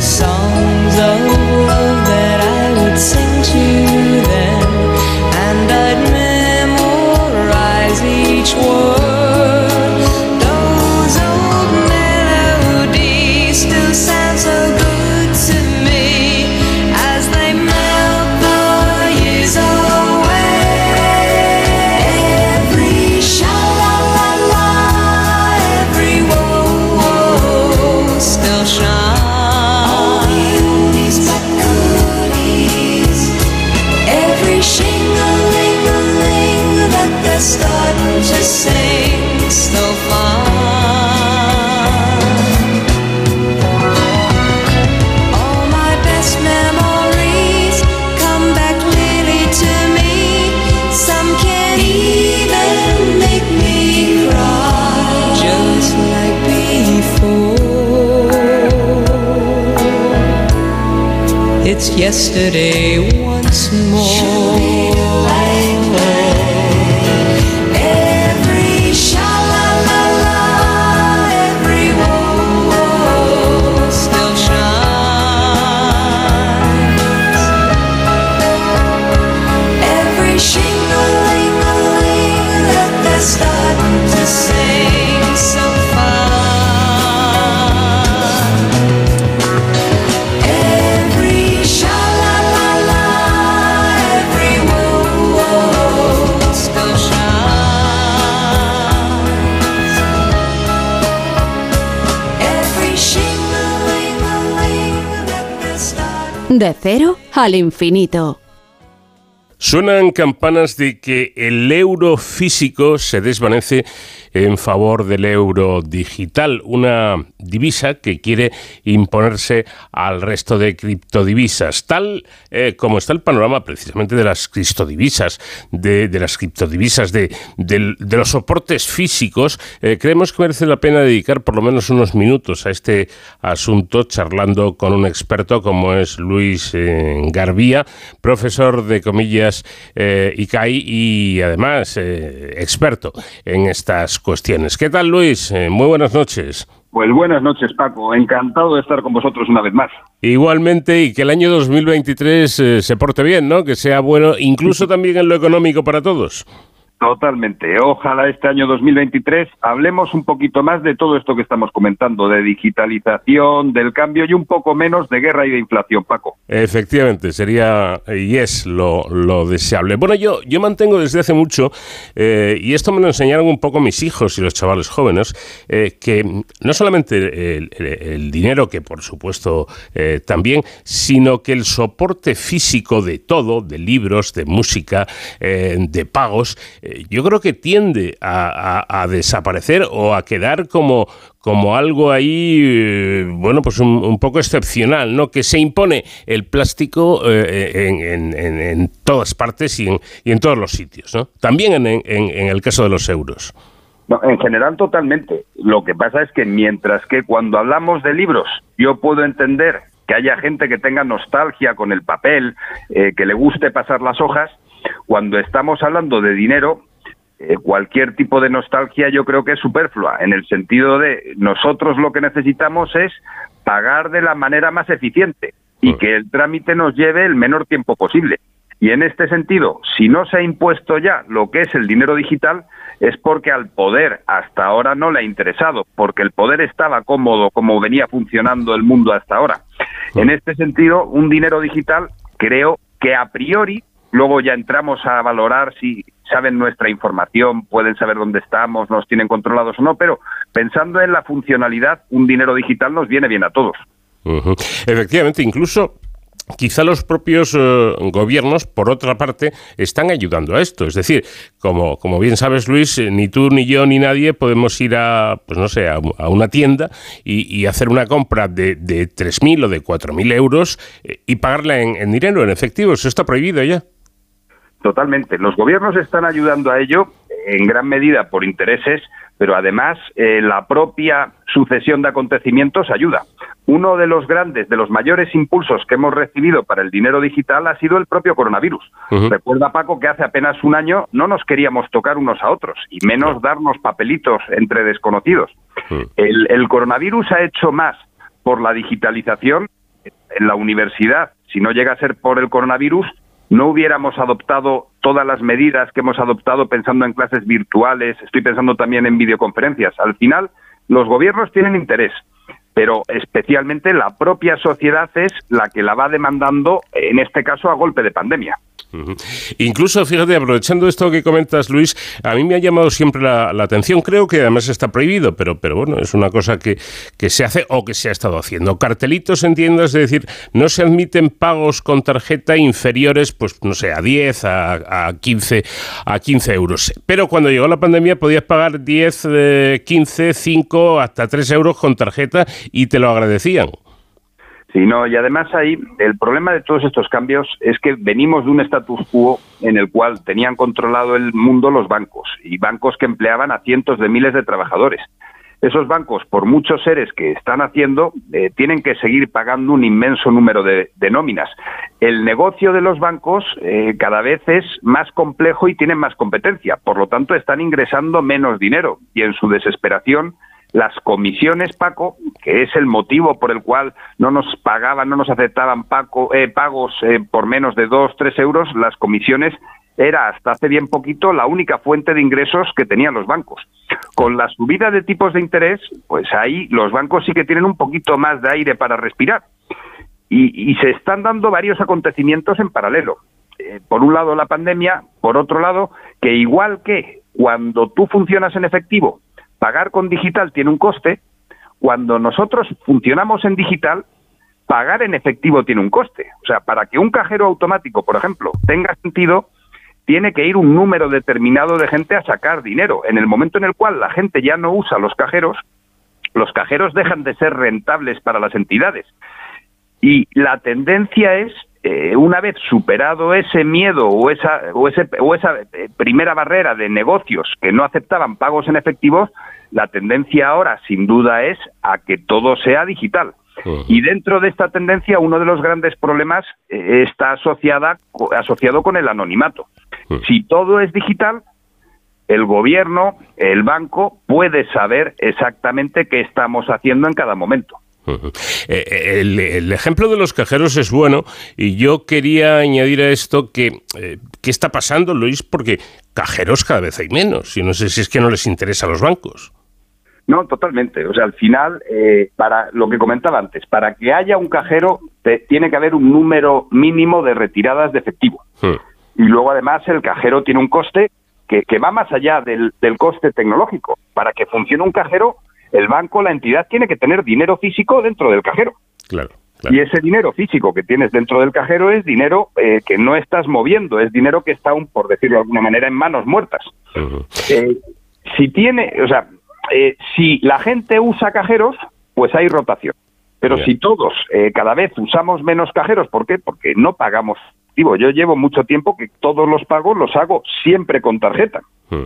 Songs of yesterday De cero al infinito. Suenan campanas de que el euro físico se desvanece en favor del euro digital, una divisa que quiere imponerse al resto de criptodivisas, tal eh, como está el panorama precisamente de las criptodivisas, de, las criptodivisas, de, los soportes físicos, eh, creemos que merece la pena dedicar por lo menos unos minutos a este asunto charlando con un experto como es Luis eh, Garbía, profesor de comillas eh, ICAI y además experto en estas cuestiones. ¿Qué tal Luis? Eh, muy buenas noches. Pues buenas noches, Paco. Encantado de estar con vosotros una vez más. Igualmente, y que el año 2023 eh, se porte bien, ¿no? Que sea bueno, incluso también en lo económico para todos. Totalmente. Ojalá este año 2023 hablemos un poquito más de todo esto que estamos comentando, de digitalización, del cambio y un poco menos de guerra y de inflación, Paco. Efectivamente, sería y es lo, deseable. Bueno, yo, yo mantengo desde hace mucho, eh, y esto me lo enseñaron un poco mis hijos y los chavales jóvenes, eh, que no solamente el, dinero, que por supuesto eh, también, sino que el soporte físico de todo, de libros, de música, de pagos, eh, yo creo que tiende a, desaparecer o a quedar como, como algo ahí, eh, bueno, pues un, poco excepcional, ¿no? Que se impone el plástico eh, en, todas partes y en, todos los sitios, ¿no? También en, el caso de los euros. No, en general totalmente. Lo que pasa es que mientras que cuando hablamos de libros yo puedo entender que haya gente que tenga nostalgia con el papel, que le guste pasar las hojas, cuando estamos hablando de dinero, eh, cualquier tipo de nostalgia yo creo que es superflua, en el sentido de nosotros lo que necesitamos es pagar de la manera más eficiente y que el trámite nos lleve el menor tiempo posible. Y en este sentido, si no se ha impuesto ya lo que es el dinero digital, es porque al poder hasta ahora no le ha interesado, porque el poder estaba cómodo como venía funcionando el mundo hasta ahora. En este sentido, un dinero digital creo que a priori Luego ya entramos a valorar si saben nuestra información, pueden saber dónde estamos, nos tienen controlados o no, pero pensando en la funcionalidad, un dinero digital nos viene bien a todos. Efectivamente, incluso Quizá los propios eh, gobiernos, por otra parte, están ayudando a esto. Es decir, como, como bien sabes, Luis, eh, ni tú, ni yo, ni nadie podemos ir a, pues no sé, a, una tienda y, hacer una compra de, de 3.000 o de 4.000 euros eh, y pagarla en, en dinero, en efectivo. Eso está prohibido ya. Totalmente. Los gobiernos están ayudando a ello en gran medida por intereses, pero además eh, la propia sucesión de acontecimientos ayuda. Uno de los grandes, de los mayores impulsos que hemos recibido para el dinero digital ha sido el propio coronavirus. Recuerda, Paco, que hace apenas un año no nos queríamos tocar unos a otros y menos darnos papelitos entre desconocidos. el coronavirus ha hecho más por la digitalización en la universidad, si no llega a ser por el coronavirus, no hubiéramos adoptado todas las medidas que hemos adoptado pensando en clases virtuales, estoy pensando también en videoconferencias. Al final, los gobiernos tienen interés, pero especialmente la propia sociedad es la que la va demandando, en este caso, a golpe de pandemia. Incluso, fíjate, aprovechando esto que comentas, Luis, a mí me ha llamado siempre la, atención, creo que además está prohibido, pero, pero bueno, es una cosa que, que, se hace o que se ha estado haciendo. Cartelitos en tiendas, es decir, no se admiten pagos con tarjeta inferiores, pues no sé, a 10, a, a 15, a 15 euros. Pero cuando llegó la pandemia podías pagar 10, 15, 5, hasta 3 euros con tarjeta y te lo agradecían. Sí, no, y además ahí el problema de todos estos cambios es que venimos de un status quo en el cual tenían controlado el mundo los bancos y bancos que empleaban a cientos de miles de trabajadores. Esos bancos, por muchos seres que están haciendo, eh, tienen que seguir pagando un inmenso número de, nóminas. El negocio de los bancos eh, cada vez es más complejo y tienen más competencia. Por lo tanto, están ingresando menos dinero y en su desesperación las comisiones, Paco, que es el motivo por el cual no nos pagaban, no nos aceptaban Paco, eh, pagos eh, por menos de dos, tres euros, las comisiones era hasta hace bien poquito la única fuente de ingresos que tenían los bancos. Con la subida de tipos de interés, pues ahí los bancos sí que tienen un poquito más de aire para respirar. Y, se están dando varios acontecimientos en paralelo. Eh, por un lado la pandemia, por otro lado que igual que cuando tú funcionas en efectivo pagar con digital tiene un coste, cuando nosotros funcionamos en digital, pagar en efectivo tiene un coste. O sea, para que un cajero automático, por ejemplo, tenga sentido, tiene que ir un número determinado de gente a sacar dinero. En el momento en el cual la gente ya no usa los cajeros, los cajeros dejan de ser rentables para las entidades. Y la tendencia es eh, una vez superado ese miedo o esa, o, ese, o esa eh, primera barrera de negocios que no aceptaban pagos en efectivo, la tendencia ahora sin duda es a que todo sea digital. Y dentro de esta tendencia, uno de los grandes problemas eh, está asociada, asociado con el anonimato. Si todo es digital, el gobierno, el banco, puede saber exactamente qué estamos haciendo en cada momento. Eh, el, ejemplo de los cajeros es bueno y yo quería añadir a esto que ¿qué está pasando, Luis? Porque cajeros cada vez hay menos y no sé si es que no les interesa a los bancos. No, totalmente. O sea, al final, eh, para lo que comentaba antes, para que haya un cajero tiene que haber un número mínimo de retiradas de efectivo. Hmm. Y luego, además, el cajero tiene un coste que, va más allá del, coste tecnológico. Para que funcione un cajero, el banco, la entidad, tiene que tener dinero físico dentro del cajero. Claro. Y ese dinero físico que tienes dentro del cajero es dinero eh, que no estás moviendo, es dinero que está, un, por decirlo de alguna manera, en manos muertas. Eh, si tiene, o sea, eh, si la gente usa cajeros, pues hay rotación. Pero si todos eh, cada vez usamos menos cajeros, ¿por qué? Porque no pagamos. Yo llevo mucho tiempo que todos los pagos los hago siempre con tarjeta. Hmm.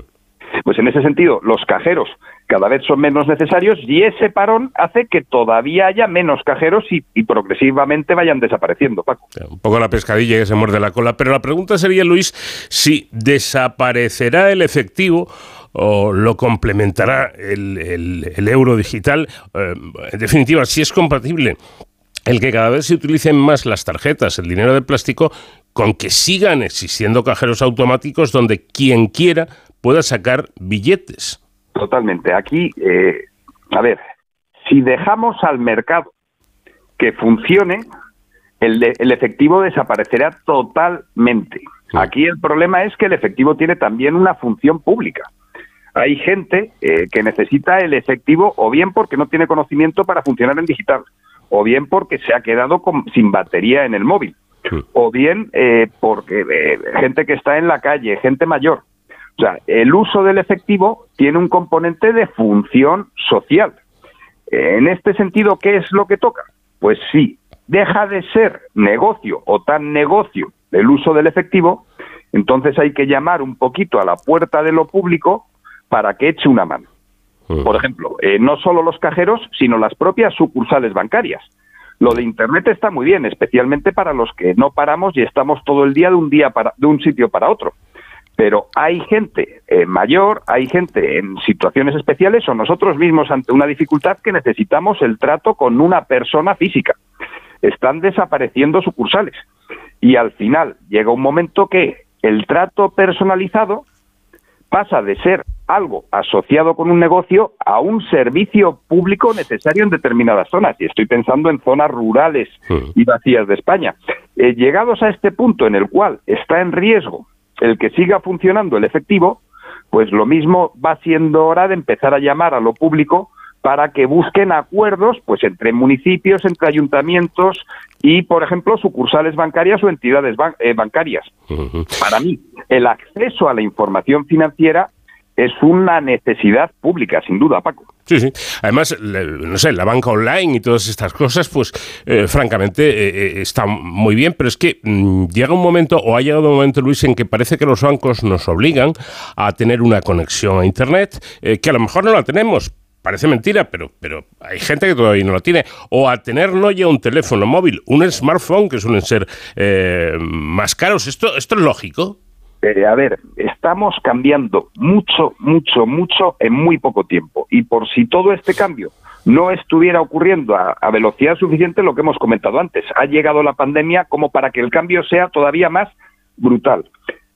Pues en ese sentido, los cajeros cada vez son menos necesarios y ese parón hace que todavía haya menos cajeros y, progresivamente vayan desapareciendo, Paco. Un poco la pescadilla que se muerde la cola, pero la pregunta sería, Luis, si desaparecerá el efectivo o lo complementará el, el, euro digital. Eh, en definitiva, si es compatible el que cada vez se utilicen más las tarjetas, el dinero de plástico, con que sigan existiendo cajeros automáticos donde quien quiera pueda sacar billetes. Totalmente. Aquí, eh, a ver, si dejamos al mercado que funcione, el, el efectivo desaparecerá totalmente. Aquí el problema es que el efectivo tiene también una función pública hay gente eh, que necesita el efectivo o bien porque no tiene conocimiento para funcionar en digital, o bien porque se ha quedado sin batería en el móvil, o bien eh, porque eh, gente que está en la calle, gente mayor. O sea, el uso del efectivo tiene un componente de función social. En este sentido, ¿qué es lo que toca? Pues sí, deja de ser negocio o tan negocio el uso del efectivo, entonces hay que llamar un poquito a la puerta de lo público para que eche una mano. Por ejemplo, eh, no solo los cajeros, sino las propias sucursales bancarias. Lo de Internet está muy bien, especialmente para los que no paramos y estamos todo el día de un día para, de un sitio para otro. Pero hay gente eh, mayor, hay gente en situaciones especiales o nosotros mismos ante una dificultad que necesitamos el trato con una persona física. Están desapareciendo sucursales y al final llega un momento que el trato personalizado pasa de ser algo asociado con un negocio a un servicio público necesario en determinadas zonas. Y estoy pensando en zonas rurales y vacías de España. Eh, llegados a este punto en el cual está en riesgo el que siga funcionando el efectivo, pues lo mismo va siendo hora de empezar a llamar a lo público para que busquen acuerdos pues entre municipios, entre ayuntamientos y, por ejemplo, sucursales bancarias o entidades eh, bancarias. Para mí, el acceso a la información financiera es una necesidad pública, sin duda, Paco. Sí, sí. Además, no sé, la banca online y todas estas cosas, pues eh, francamente eh, eh, está muy bien, pero es que mm, llega un momento, o ha llegado un momento, Luis, en que parece que los bancos nos obligan a tener una conexión a Internet, que a lo mejor no la tenemos, parece mentira, pero, pero hay gente que todavía no la tiene. O a tener no ya un teléfono móvil, un smartphone, que suelen ser más caros. ¿Esto, ¿Esto es lógico? Eh, a ver, estamos cambiando mucho, mucho, mucho en muy poco tiempo. Y por si todo este cambio no estuviera ocurriendo a, velocidad suficiente, lo que hemos comentado antes, ha llegado la pandemia como para que el cambio sea todavía más brutal.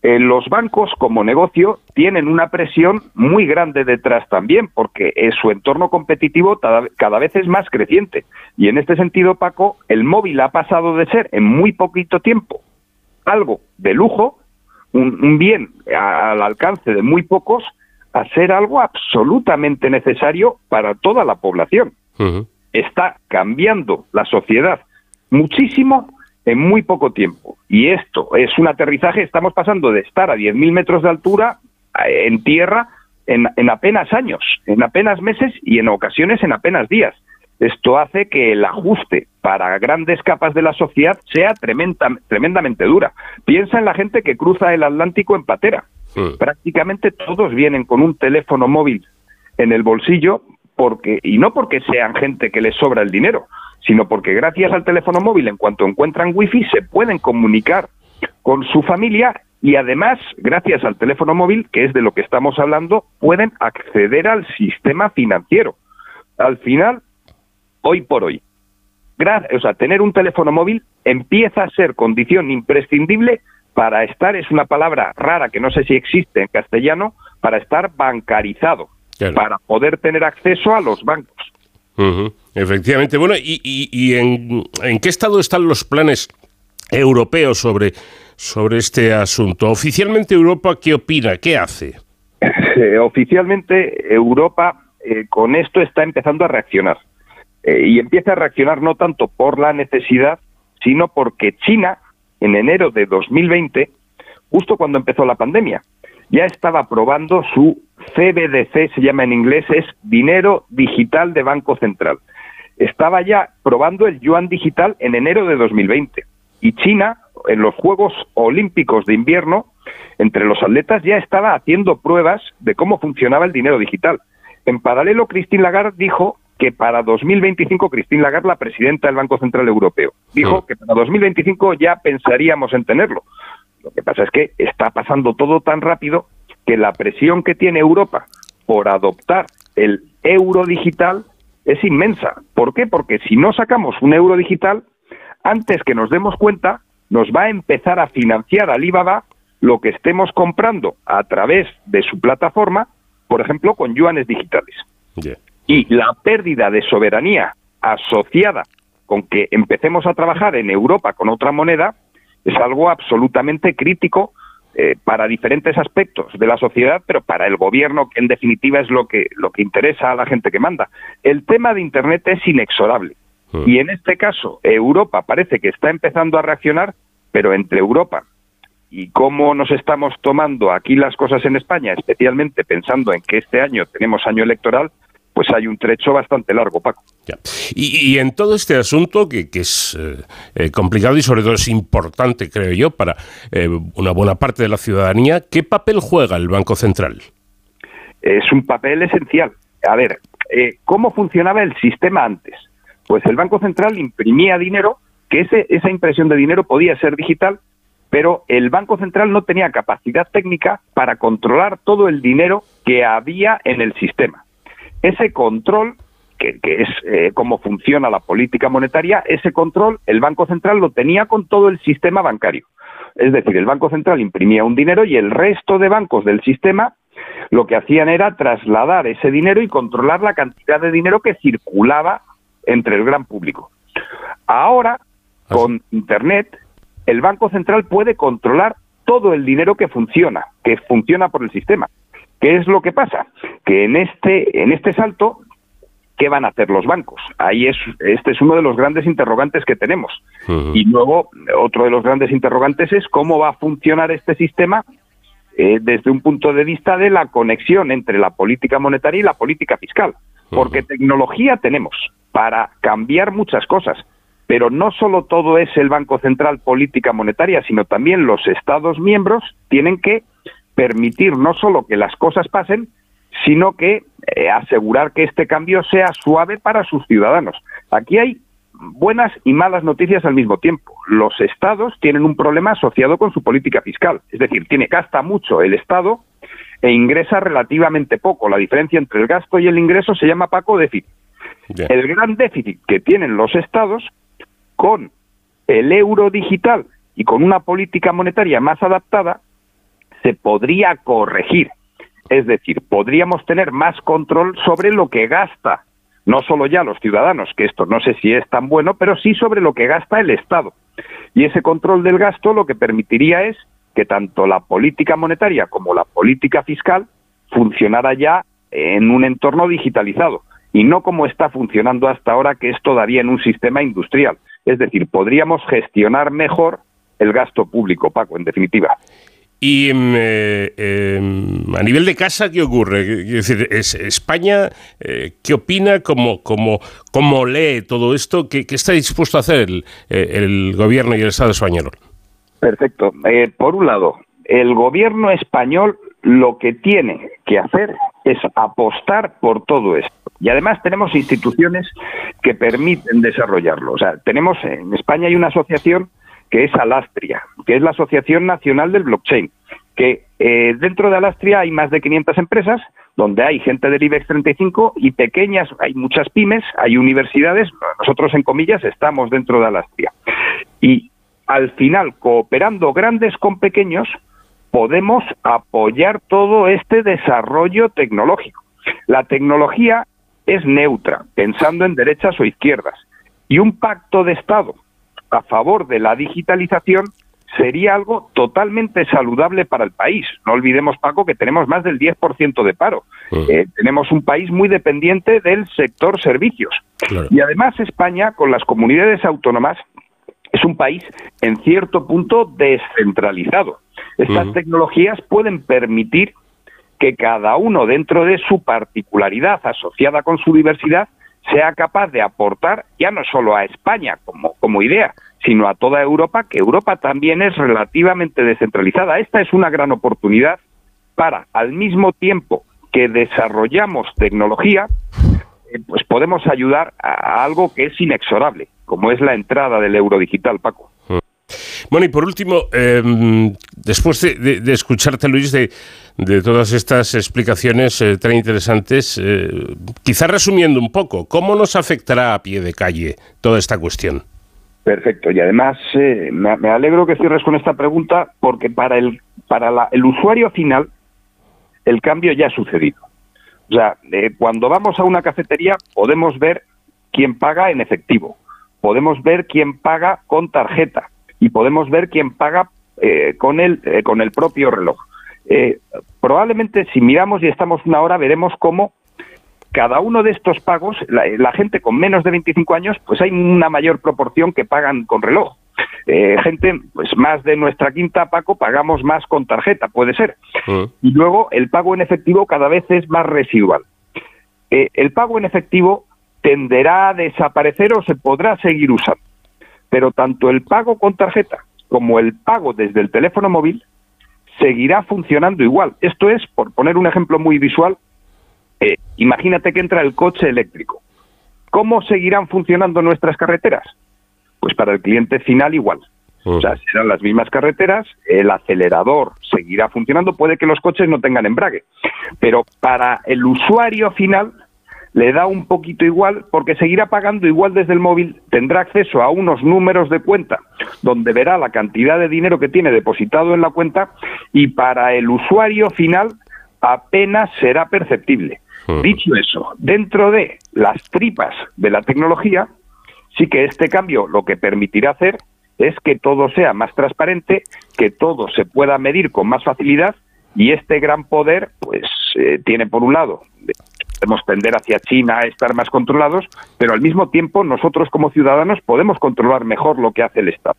Eh, los bancos como negocio tienen una presión muy grande detrás también, porque su entorno competitivo cada, vez es más creciente. Y en este sentido, Paco, el móvil ha pasado de ser en muy poquito tiempo algo de lujo un, bien al alcance de muy pocos a ser algo absolutamente necesario para toda la población. Está cambiando la sociedad muchísimo en muy poco tiempo. Y esto es un aterrizaje, estamos pasando de estar a 10.000 metros de altura en tierra en, en apenas años, en apenas meses y en ocasiones en apenas días. Esto hace que el ajuste para grandes capas de la sociedad sea tremendamente dura. Piensa en la gente que cruza el Atlántico en patera. Prácticamente todos vienen con un teléfono móvil en el bolsillo porque y no porque sean gente que les sobra el dinero, sino porque gracias al teléfono móvil en cuanto encuentran wifi se pueden comunicar con su familia y además, gracias al teléfono móvil, que es de lo que estamos hablando, pueden acceder al sistema financiero. Al final, hoy por hoy, o sea, tener un teléfono móvil empieza a ser condición imprescindible para estar, es una palabra rara que no sé si existe en castellano, para estar bancarizado, para poder tener acceso a los bancos. Efectivamente. Bueno, ¿y, en, qué estado están los planes europeos sobre, sobre este asunto? Oficialmente Europa, ¿qué opina? ¿Qué hace? Eh, oficialmente Europa eh, con esto está empezando a reaccionar. Eh, y empieza a reaccionar no tanto por la necesidad, sino porque China, en enero de 2020, justo cuando empezó la pandemia, ya estaba probando su CBDC, se llama en inglés, es dinero digital de Banco Central. Estaba ya probando el yuan digital en enero de 2020. Y China, en los Juegos Olímpicos de invierno, entre los atletas ya estaba haciendo pruebas de cómo funcionaba el dinero digital. En paralelo, Christine Lagarde dijo que para 2025, Christine Lagarde, la presidenta del Banco Central Europeo, dijo que para 2025 ya pensaríamos en tenerlo. Lo que pasa es que está pasando todo tan rápido que la presión que tiene Europa por adoptar el euro digital es inmensa. ¿Por qué? Porque si no sacamos un euro digital, antes que nos demos cuenta, nos va a empezar a financiar Alibaba lo que estemos comprando a través de su plataforma, por ejemplo, con yuanes digitales. Y la pérdida de soberanía asociada con que empecemos a trabajar en Europa con otra moneda es algo absolutamente crítico eh, para diferentes aspectos de la sociedad, pero para el gobierno, que en definitiva es lo que, lo que interesa a la gente que manda. El tema de Internet es inexorable. Hmm. Y en este caso, Europa parece que está empezando a reaccionar, pero entre Europa y cómo nos estamos tomando aquí las cosas en España, especialmente pensando en que este año tenemos año electoral, pues hay un trecho bastante largo, Paco. Y, en todo este asunto, que, es eh, eh, complicado y sobre todo es importante, creo yo, para eh, una buena parte de la ciudadanía, ¿qué papel juega el Banco Central? Es un papel esencial. A ver, ¿cómo funcionaba el sistema antes? Pues el Banco Central imprimía dinero, que ese, esa impresión de dinero podía ser digital, pero el Banco Central no tenía capacidad técnica para controlar todo el dinero que había en el sistema. Ese control, que, es eh, cómo funciona la política monetaria, ese control el Banco Central lo tenía con todo el sistema bancario. Es decir, el Banco Central imprimía un dinero y el resto de bancos del sistema lo que hacían era trasladar ese dinero y controlar la cantidad de dinero que circulaba entre el gran público. Ahora, ah, con Internet, el Banco Central puede controlar todo el dinero que funciona, que funciona por el sistema. ¿Qué es lo que pasa? Que en este, en este salto, ¿qué van a hacer los bancos? Ahí es, este es uno de los grandes interrogantes que tenemos. Y luego, otro de los grandes interrogantes es cómo va a funcionar este sistema eh, desde un punto de vista de la conexión entre la política monetaria y la política fiscal. Porque tecnología tenemos para cambiar muchas cosas, pero no solo todo es el Banco Central política monetaria, sino también los Estados miembros tienen que permitir no solo que las cosas pasen, sino que eh, asegurar que este cambio sea suave para sus ciudadanos. Aquí hay buenas y malas noticias al mismo tiempo. Los estados tienen un problema asociado con su política fiscal, es decir, tiene gasta mucho el estado e ingresa relativamente poco. La diferencia entre el gasto y el ingreso se llama Paco déficit. El gran déficit que tienen los estados con el euro digital y con una política monetaria más adaptada se podría corregir. Es decir, podríamos tener más control sobre lo que gasta, no solo ya los ciudadanos, que esto no sé si es tan bueno, pero sí sobre lo que gasta el Estado. Y ese control del gasto lo que permitiría es que tanto la política monetaria como la política fiscal funcionara ya en un entorno digitalizado y no como está funcionando hasta ahora, que es todavía en un sistema industrial. Es decir, podríamos gestionar mejor el gasto público, Paco, en definitiva. Y em, eh, em, a nivel de casa, ¿qué ocurre? Es España, eh, ¿qué opina? ¿Cómo, cómo, cómo lee todo esto? ¿Qué, está dispuesto a hacer el, eh, el, gobierno y el Estado español? Perfecto. por un lado, el gobierno español lo que tiene que hacer es apostar por todo esto. Y además tenemos instituciones que permiten desarrollarlo. O sea, tenemos en España hay una asociación que es Alastria, que es la Asociación Nacional del Blockchain, que eh, dentro de Alastria hay más de 500 empresas donde hay gente del IBEX 35 y pequeñas, hay muchas pymes, hay universidades, nosotros en comillas estamos dentro de Alastria. Y al final, cooperando grandes con pequeños, podemos apoyar todo este desarrollo tecnológico. La tecnología es neutra, pensando en derechas o izquierdas, y un pacto de Estado a favor de la digitalización sería algo totalmente saludable para el país. No olvidemos, Paco, que tenemos más del 10% de paro. Eh, tenemos un país muy dependiente del sector servicios. Y además España, con las comunidades autónomas, es un país en cierto punto descentralizado. Estas tecnologías pueden permitir que cada uno dentro de su particularidad asociada con su diversidad sea capaz de aportar ya no solo a España como, como idea, sino a toda Europa, que Europa también es relativamente descentralizada. Esta es una gran oportunidad para, al mismo tiempo que desarrollamos tecnología, eh, pues podemos ayudar a algo que es inexorable, como es la entrada del euro digital, Paco. Bueno, y por último, em, después de, escucharte, Luis, de, todas estas explicaciones eh, tan interesantes, eh, quizá resumiendo un poco, ¿cómo nos afectará a pie de calle toda esta cuestión? Perfecto, y además eh, me, alegro que cierres con esta pregunta porque para el, para el usuario final el cambio ya ha sucedido. O sea, cuando vamos a una cafetería podemos ver quién paga en efectivo, podemos ver quién paga con tarjeta, y podemos ver quién paga eh, con, el, eh, con el propio reloj. Eh, probablemente si miramos y estamos una hora veremos cómo cada uno de estos pagos, la, gente con menos de 25 años, pues hay una mayor proporción que pagan con reloj. gente, pues más de nuestra quinta, Paco, pagamos más con tarjeta, puede ser. Mm. Y luego el pago en efectivo cada vez es más residual. el pago en efectivo tenderá a desaparecer o se podrá seguir usando pero tanto el pago con tarjeta como el pago desde el teléfono móvil seguirá funcionando igual. Esto es, por poner un ejemplo muy visual, eh, imagínate que entra el coche eléctrico. ¿Cómo seguirán funcionando nuestras carreteras? Pues para el cliente final igual. O sea, serán las mismas carreteras, el acelerador seguirá funcionando, puede que los coches no tengan embrague, pero para el usuario final le da un poquito igual porque seguirá pagando igual desde el móvil, tendrá acceso a unos números de cuenta donde verá la cantidad de dinero que tiene depositado en la cuenta y para el usuario final apenas será perceptible. Dicho eso, dentro de las tripas de la tecnología, sí que este cambio lo que permitirá hacer es que todo sea más transparente, que todo se pueda medir con más facilidad y este gran poder pues eh, tiene por un lado podemos tender hacia China a estar más controlados, pero al mismo tiempo nosotros como ciudadanos podemos controlar mejor lo que hace el Estado.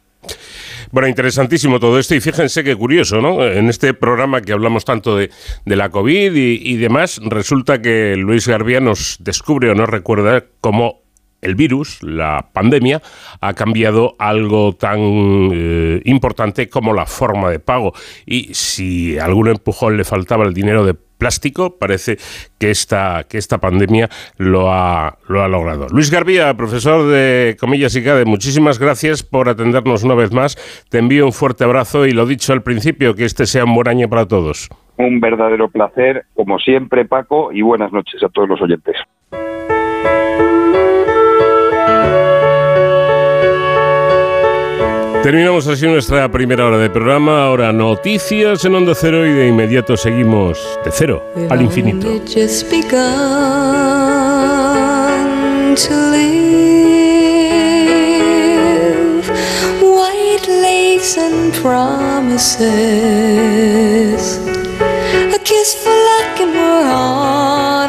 Bueno, interesantísimo todo esto y fíjense qué curioso, ¿no? En este programa que hablamos tanto de, la COVID y, demás, resulta que Luis Garbia nos descubre o nos recuerda cómo el virus, la pandemia, ha cambiado algo tan eh, importante como la forma de pago. Y si algún empujón le faltaba el dinero de plástico, parece que esta, que esta pandemia lo ha, lo ha logrado. Luis Garbía, profesor de Comillas y CADE, muchísimas gracias por atendernos una vez más. Te envío un fuerte abrazo y lo dicho al principio, que este sea un buen año para todos. Un verdadero placer, como siempre, Paco, y buenas noches a todos los oyentes. Terminamos así nuestra primera hora de programa. Ahora noticias en Onda Cero y de inmediato seguimos de cero al infinito. A kiss for luck and we're on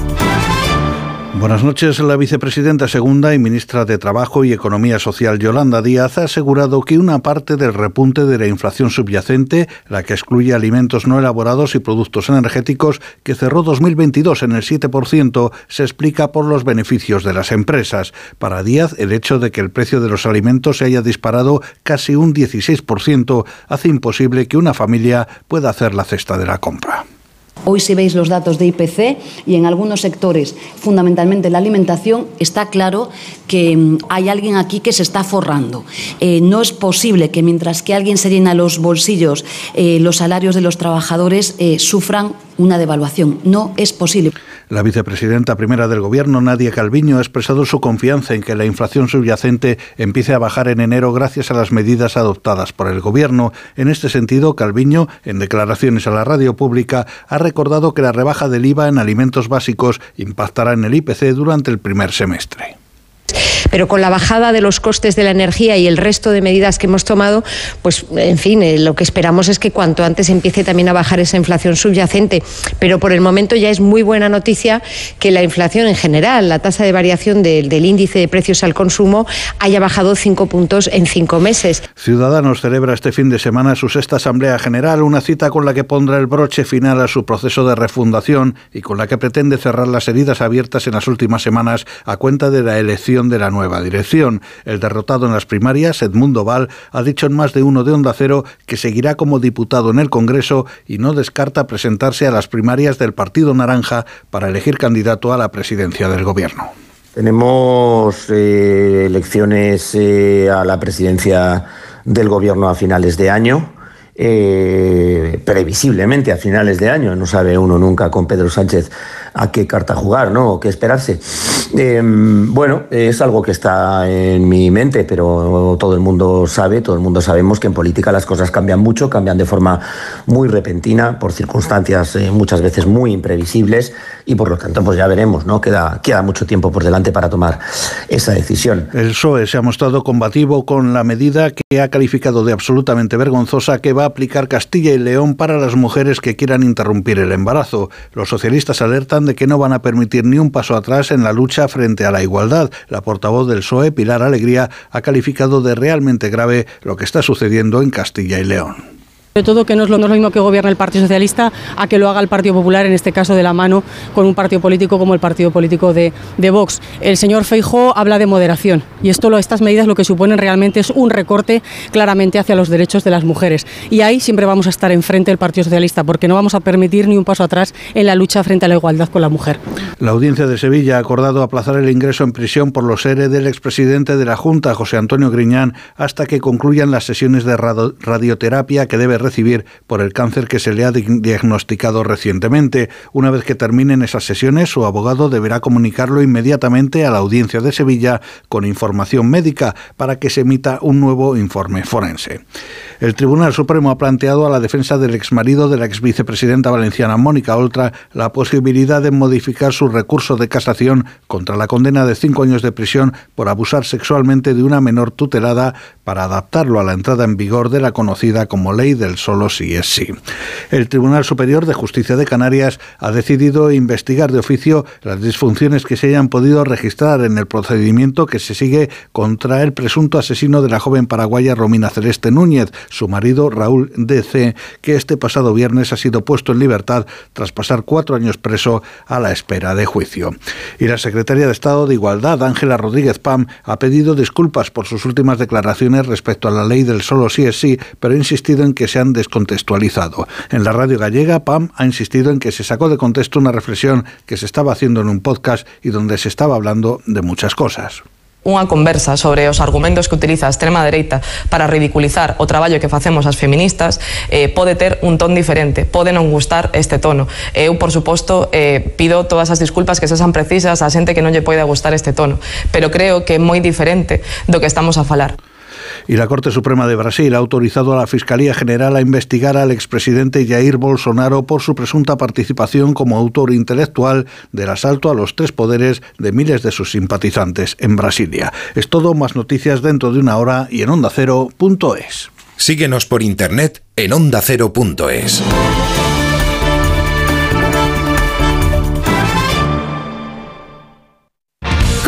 Buenas noches. La vicepresidenta segunda y ministra de Trabajo y Economía Social, Yolanda Díaz, ha asegurado que una parte del repunte de la inflación subyacente, la que excluye alimentos no elaborados y productos energéticos, que cerró 2022 en el 7%, se explica por los beneficios de las empresas. Para Díaz, el hecho de que el precio de los alimentos se haya disparado casi un 16% hace imposible que una familia pueda hacer la cesta de la compra. Hoy si veis los datos de IPC y en algunos sectores, fundamentalmente la alimentación, está claro que mm, hay alguien aquí que se está forrando. Eh, no es posible que mientras que alguien se llena los bolsillos, eh, los salarios de los trabajadores eh, sufran una devaluación. No es posible. La vicepresidenta primera del Gobierno, Nadia Calviño, ha expresado su confianza en que la inflación subyacente empiece a bajar en enero gracias a las medidas adoptadas por el Gobierno. En este sentido, Calviño, en declaraciones a la radio pública, ha recordado que la rebaja del IVA en alimentos básicos impactará en el IPC durante el primer semestre pero con la bajada de los costes de la energía y el resto de medidas que hemos tomado, pues en fin, eh, lo que esperamos es que cuanto antes empiece también a bajar esa inflación subyacente. Pero por el momento ya es muy buena noticia que la inflación en general, la tasa de variación del índice de precios al consumo, haya bajado cinco puntos en cinco meses. Ciudadanos celebra este fin de semana su sexta Asamblea General, una cita con la que pondrá el broche final a su proceso de refundación y con la que pretende cerrar las heridas abiertas en las últimas semanas a cuenta de la elección de la nueva dirección. El derrotado en las primarias, Edmundo Val, ha dicho en más de uno de Onda Cero que seguirá como diputado en el Congreso y no descarta presentarse a las primarias del Partido Naranja para elegir candidato a la presidencia del Gobierno. Tenemos eh, elecciones eh, a la presidencia del Gobierno a finales de año. Eh, previsiblemente a finales de año, no sabe uno nunca con Pedro Sánchez a qué carta jugar, ¿no? O qué esperarse. Em, bueno, es algo que está en mi mente, pero todo el mundo sabe, todo el mundo sabemos que en política las cosas cambian mucho, cambian de forma muy repentina, por circunstancias eh, muchas veces muy imprevisibles y por lo tanto pues ya veremos, ¿no? Queda, queda mucho tiempo por delante para tomar esa decisión. El PSOE se ha mostrado combativo con la medida que ha calificado de absolutamente vergonzosa que va a aplicar Castilla y León para las mujeres que quieran interrumpir el embarazo. Los socialistas alertan de que no van a permitir ni un paso atrás en la lucha frente a la igualdad. La portavoz del PSOE, Pilar Alegría, ha calificado de realmente grave lo que está sucediendo en Castilla y León. De todo que no es, lo, mismo que gobierna el Partido Socialista a que lo haga el Partido Popular, en este caso de la mano con un partido político como el partido político de, Vox. El señor Feijó habla de moderación y esto, estas medidas lo que suponen realmente es un recorte claramente hacia los derechos de las mujeres. Y ahí siempre vamos a estar enfrente del Partido Socialista porque no vamos a permitir ni un paso atrás en la lucha frente a la igualdad con la mujer. La audiencia de Sevilla ha acordado aplazar el ingreso en prisión por los seres del expresidente de la Junta, José Antonio Griñán, hasta que concluyan las sesiones de radioterapia que debe recibir por el cáncer que se le ha diagnosticado recientemente. Una vez que terminen esas sesiones, su abogado deberá comunicarlo inmediatamente a la audiencia de Sevilla con información médica para que se emita un nuevo informe forense. El Tribunal Supremo ha planteado a la defensa del exmarido de la ex vicepresidenta valenciana Mónica Oltra la posibilidad de modificar su recurso de casación contra la condena de cinco años de prisión por abusar sexualmente de una menor tutelada para adaptarlo a la entrada en vigor de la conocida como Ley del Solo si es sí. El Tribunal Superior de Justicia de Canarias ha decidido investigar de oficio las disfunciones que se hayan podido registrar en el procedimiento que se sigue contra el presunto asesino de la joven paraguaya Romina Celeste Núñez, su marido Raúl D.C., que este pasado viernes ha sido puesto en libertad tras pasar cuatro años preso a la espera de juicio. Y la secretaria de Estado de Igualdad, Ángela Rodríguez Pam, ha pedido disculpas por sus últimas declaraciones respecto a la ley del solo sí es sí, pero ha insistido en que se han descontextualizado. En la radio gallega, Pam ha insistido en que se sacó de contexto una reflexión que se estaba haciendo en un podcast y donde se estaba hablando de muchas cosas. unha conversa sobre os argumentos que utiliza a extrema dereita para ridiculizar o traballo que facemos as feministas eh, pode ter un ton diferente, pode non gustar este tono. Eu, por suposto, eh, pido todas as disculpas que sexan precisas a xente que non lle poida gustar este tono, pero creo que é moi diferente do que estamos a falar. Y la Corte Suprema de Brasil ha autorizado a la Fiscalía General a investigar al expresidente Jair Bolsonaro por su presunta participación como autor intelectual del asalto a los tres poderes de miles de sus simpatizantes en Brasilia. Es todo, más noticias dentro de una hora y en ondacero.es. Síguenos por internet en ondacero.es.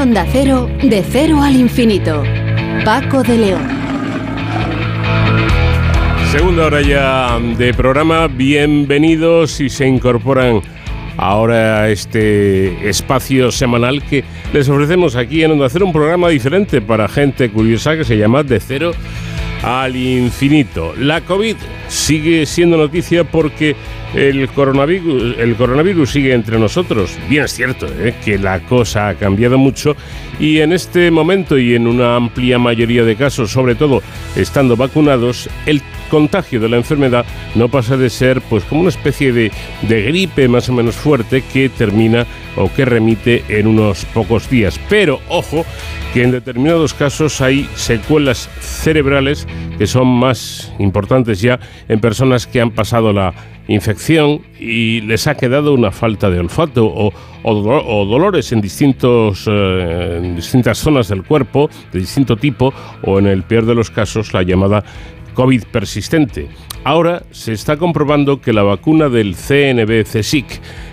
Onda Cero, de cero al infinito. Paco de León. Segunda hora ya de programa. Bienvenidos y se incorporan ahora a este espacio semanal que les ofrecemos aquí en Onda Cero, un programa diferente para gente curiosa que se llama De Cero al Infinito. La COVID sigue siendo noticia porque el coronavirus, el coronavirus sigue entre nosotros. Bien es cierto ¿eh? que la cosa ha cambiado mucho y en este momento y en una amplia mayoría de casos, sobre todo estando vacunados, el contagio de la enfermedad no pasa de ser pues como una especie de, de gripe más o menos fuerte que termina o que remite en unos pocos días. Pero ojo que en determinados casos hay secuelas cerebrales que son más importantes ya en personas que han pasado la infección y les ha quedado una falta de olfato o, o do- o dolores en, distintos, eh, en distintas zonas del cuerpo de distinto tipo o en el peor de los casos la llamada COVID persistente. Ahora se está comprobando que la vacuna del CNB-CSIC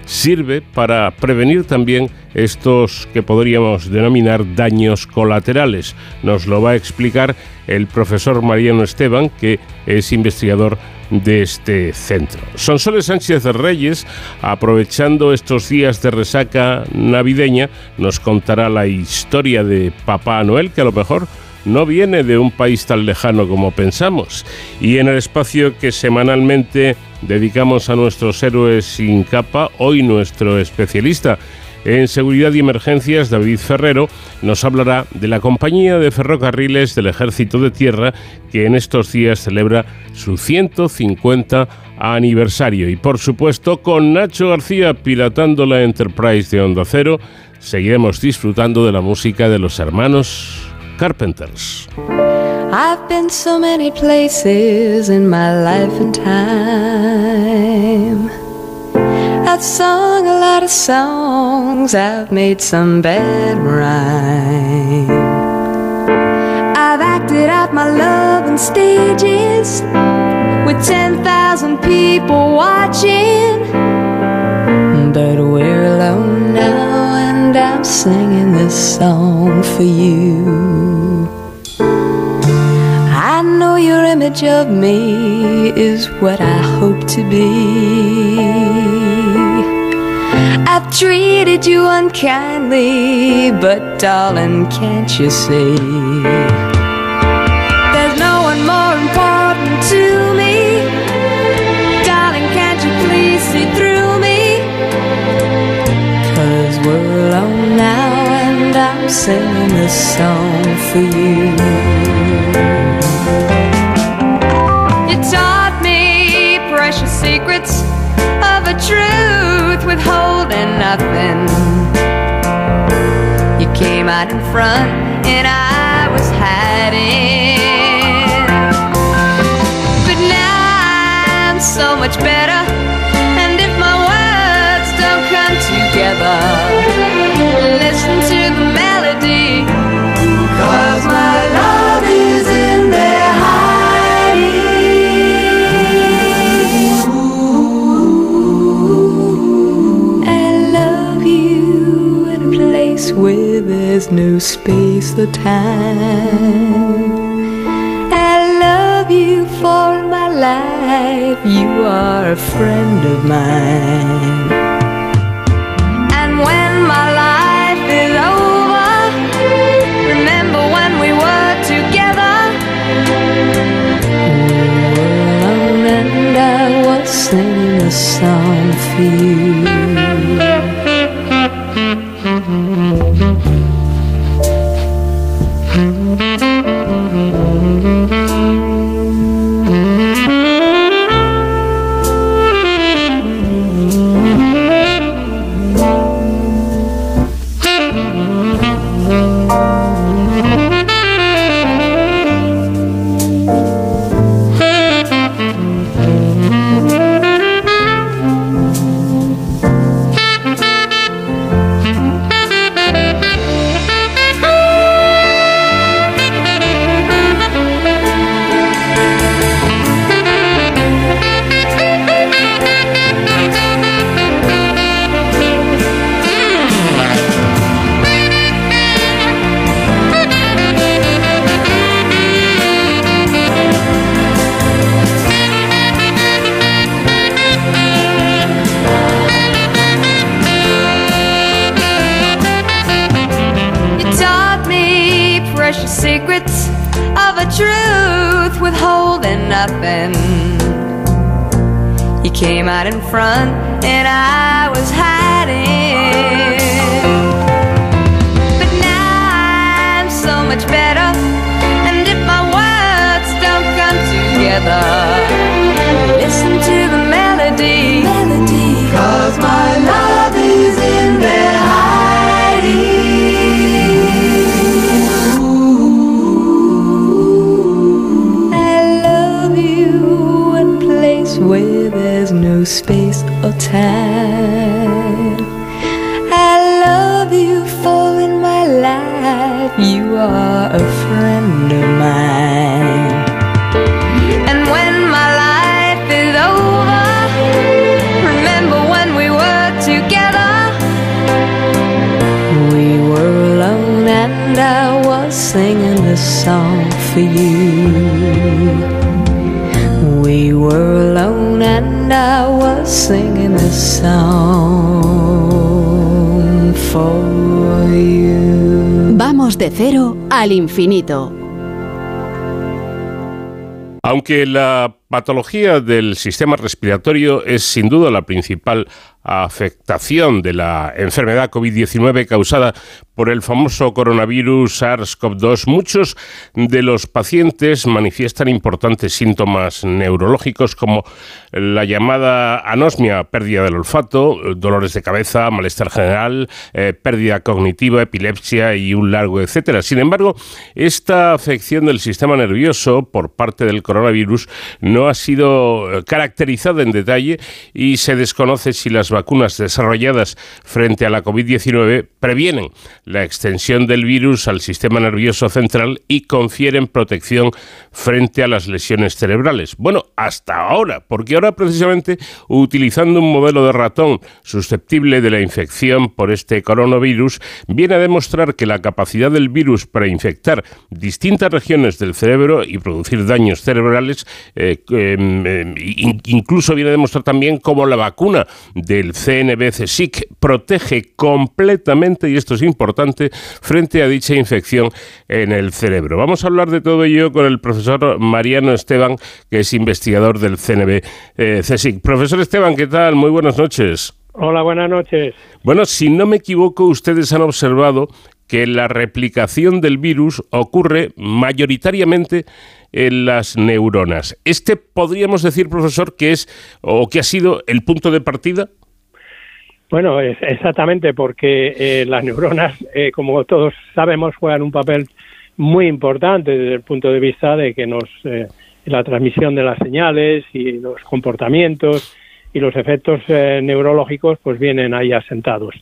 sirve para prevenir también estos que podríamos denominar daños colaterales. Nos lo va a explicar el profesor Mariano Esteban, que es investigador de este centro. Sonsoles Sánchez Reyes, aprovechando estos días de resaca navideña, nos contará la historia de Papá Noel, que a lo mejor no viene de un país tan lejano como pensamos. Y en el espacio que semanalmente dedicamos a nuestros héroes sin capa, hoy nuestro especialista en seguridad y emergencias, David Ferrero, nos hablará de la compañía de ferrocarriles del Ejército de Tierra que en estos días celebra su 150 aniversario. Y por supuesto, con Nacho García pilotando la Enterprise de Onda Cero, seguiremos disfrutando de la música de los hermanos Carpenters. I've been so many places in my life and time. I've sung a lot of songs, I've made some bad rhyme. I've acted out my love on stages with 10,000 people watching. But we're alone singing this song for you. I know your image of me is what I hope to be. I've treated you unkindly, but darling, can't you see? Now, and I'm singing this song for you. You taught me precious secrets of a truth withholding nothing. You came out in front and I was hiding. But now I'm so much better. Where there's no space or time. I love you for my life. You are a friend of mine. Song for you. Al infinito. Aunque la patología del sistema respiratorio es sin duda la principal afectación de la enfermedad COVID-19 causada por el famoso coronavirus SARS-CoV-2, muchos de los pacientes manifiestan importantes síntomas neurológicos como la llamada anosmia, pérdida del olfato, dolores de cabeza, malestar general, eh, pérdida cognitiva, epilepsia y un largo etcétera. Sin embargo, esta afección del sistema nervioso por parte del coronavirus no ha sido eh, caracterizada en detalle y se desconoce si las vacunas desarrolladas frente a la COVID-19 previenen la extensión del virus al sistema nervioso central y confieren protección frente a las lesiones cerebrales. Bueno, hasta ahora, porque ahora precisamente utilizando un modelo de ratón susceptible de la infección por este coronavirus, viene a demostrar que la capacidad del virus para infectar distintas regiones del cerebro y producir daños cerebrales, eh, eh, in- incluso viene a demostrar también cómo la vacuna del CNB-CSIC protege completamente, y esto es importante, frente a dicha infección en el cerebro. Vamos a hablar de todo ello con el profesor Mariano Esteban, que es investigador del CNB-CSIC. Profesor Esteban, ¿qué tal? Muy buenas noches. Hola, buenas noches. Bueno, si no me equivoco, ustedes han observado que la replicación del virus ocurre mayoritariamente en las neuronas. ¿Este podríamos decir, profesor, que es o que ha sido el punto de partida? Bueno, es- exactamente, porque eh, las neuronas, eh, como todos sabemos, juegan un papel muy importante desde el punto de vista de que nos eh, la transmisión de las señales y los comportamientos y los efectos neurológicos pues vienen ahí asentados.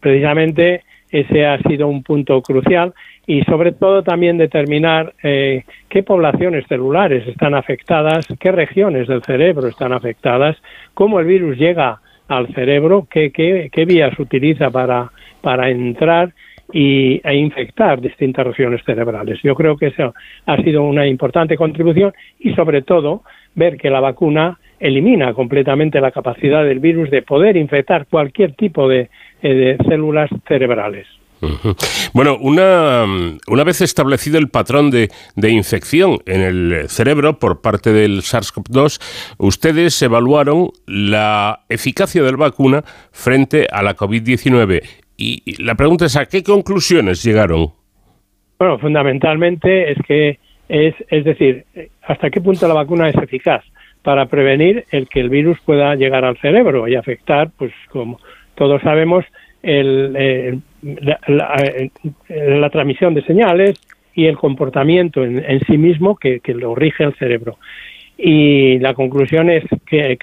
Precisamente ese ha sido un punto crucial y sobre todo también determinar eh, qué poblaciones celulares están afectadas, qué regiones del cerebro están afectadas, cómo el virus llega al cerebro, qué, qué, qué vías utiliza para, para entrar y, e infectar distintas regiones cerebrales. Yo creo que eso ha sido una importante contribución y sobre todo ver que la vacuna elimina completamente la capacidad del virus de poder infectar cualquier tipo de, eh, de células cerebrales. Bueno, una, una vez establecido el patrón de, de infección en el cerebro por parte del SARS-CoV-2, ustedes evaluaron la eficacia de la vacuna frente a la COVID-19. Y y la pregunta es, ¿a qué conclusiones llegaron? Bueno, fundamentalmente es que es, es decir, hasta qué punto la vacuna es eficaz para prevenir el que el virus pueda llegar al cerebro y afectar, pues como todos sabemos, el, eh, eh, la transmisión de señales y el comportamiento en, en sí mismo que, lo rige el cerebro. Y la conclusión es que,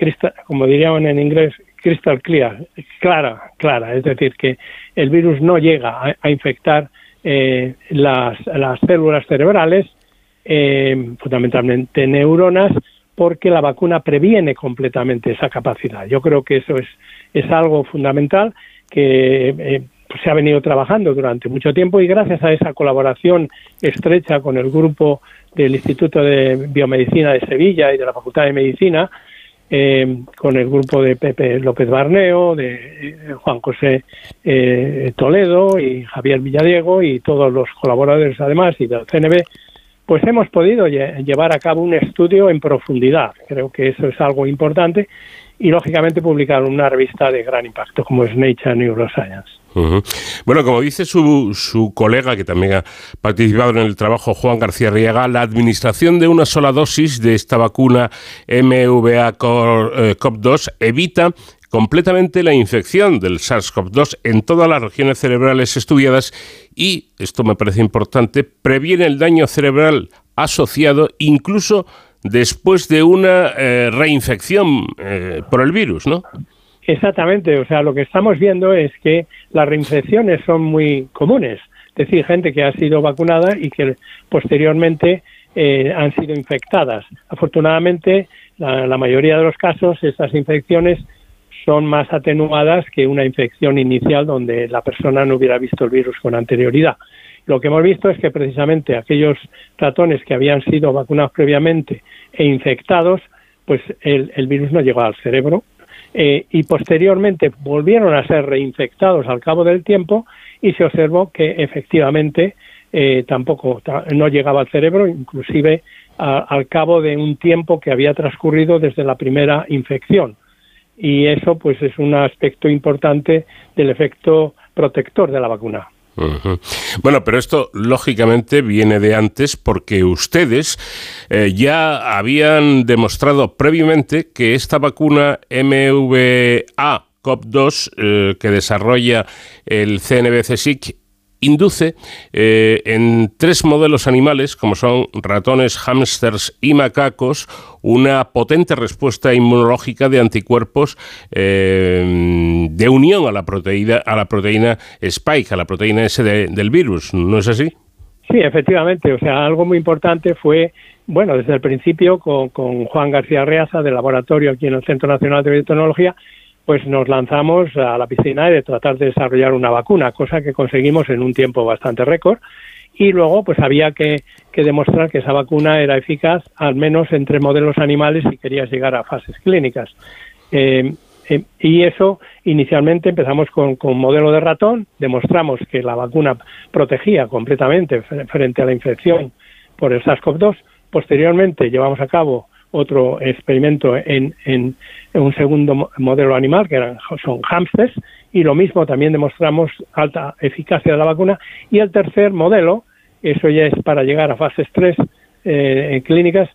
como dirían en inglés, crystal clear, clara, clara, es decir, que el virus no llega a, a infectar eh, las, las células cerebrales, eh, fundamentalmente neuronas, porque la vacuna previene completamente esa capacidad. Yo creo que eso es, es algo fundamental que eh, pues se ha venido trabajando durante mucho tiempo y gracias a esa colaboración estrecha con el grupo del Instituto de Biomedicina de Sevilla y de la Facultad de Medicina, eh, con el grupo de Pepe López Barneo, de eh, Juan José eh, Toledo y Javier Villadiego y todos los colaboradores además y del CNB, pues hemos podido lle- llevar a cabo un estudio en profundidad. Creo que eso es algo importante y lógicamente publicar una revista de gran impacto como es Nature Neuroscience. Bueno, como dice su, su colega, que también ha participado en el trabajo, Juan García Riega, la administración de una sola dosis de esta vacuna MVA-CoV2 evita completamente la infección del SARS-CoV-2 en todas las regiones cerebrales estudiadas y, esto me parece importante, previene el daño cerebral asociado incluso después de una eh, reinfección eh, por el virus, ¿no? Exactamente, o sea, lo que estamos viendo es que las reinfecciones son muy comunes, es decir, gente que ha sido vacunada y que posteriormente eh, han sido infectadas. Afortunadamente, la, la mayoría de los casos, estas infecciones son más atenuadas que una infección inicial donde la persona no hubiera visto el virus con anterioridad. Lo que hemos visto es que precisamente aquellos ratones que habían sido vacunados previamente e infectados, pues el, el virus no llegó al cerebro eh, y posteriormente volvieron a ser reinfectados al cabo del tiempo y se observó que efectivamente eh, tampoco ta- no llegaba al cerebro, inclusive al cabo de un tiempo que había transcurrido desde la primera infección. Y eso pues es un aspecto importante del efecto protector de la vacuna. Bueno, pero esto lógicamente viene de antes porque ustedes eh, ya habían demostrado previamente que esta vacuna MVA COP2 eh, que desarrolla el CNBC-SIC induce eh, en tres modelos animales, como son ratones, hámsters y macacos, una potente respuesta inmunológica de anticuerpos eh, de unión a la proteína, a la proteína Spike, a la proteína S de- del virus. ¿No es así? Sí, efectivamente. O sea, algo muy importante fue, bueno, desde el principio con, con Juan García Reaza del laboratorio aquí en el Centro Nacional de Biotecnología, pues nos lanzamos a la piscina de tratar de desarrollar una vacuna, cosa que conseguimos en un tiempo bastante récord. Y luego, pues había que, demostrar que esa vacuna era eficaz, al menos entre modelos animales, si querías llegar a fases clínicas. Eh, eh, y eso, inicialmente empezamos con, con modelo de ratón, demostramos que la vacuna protegía completamente fre- frente a la infección por el SARS-CoV-2. Posteriormente llevamos a cabo otro experimento en, en- un segundo mo- modelo animal, que eran, son hámsters, y lo mismo también demostramos alta eficacia de la vacuna. Y el tercer modelo, eso ya es para llegar a fases 3 eh, clínicas,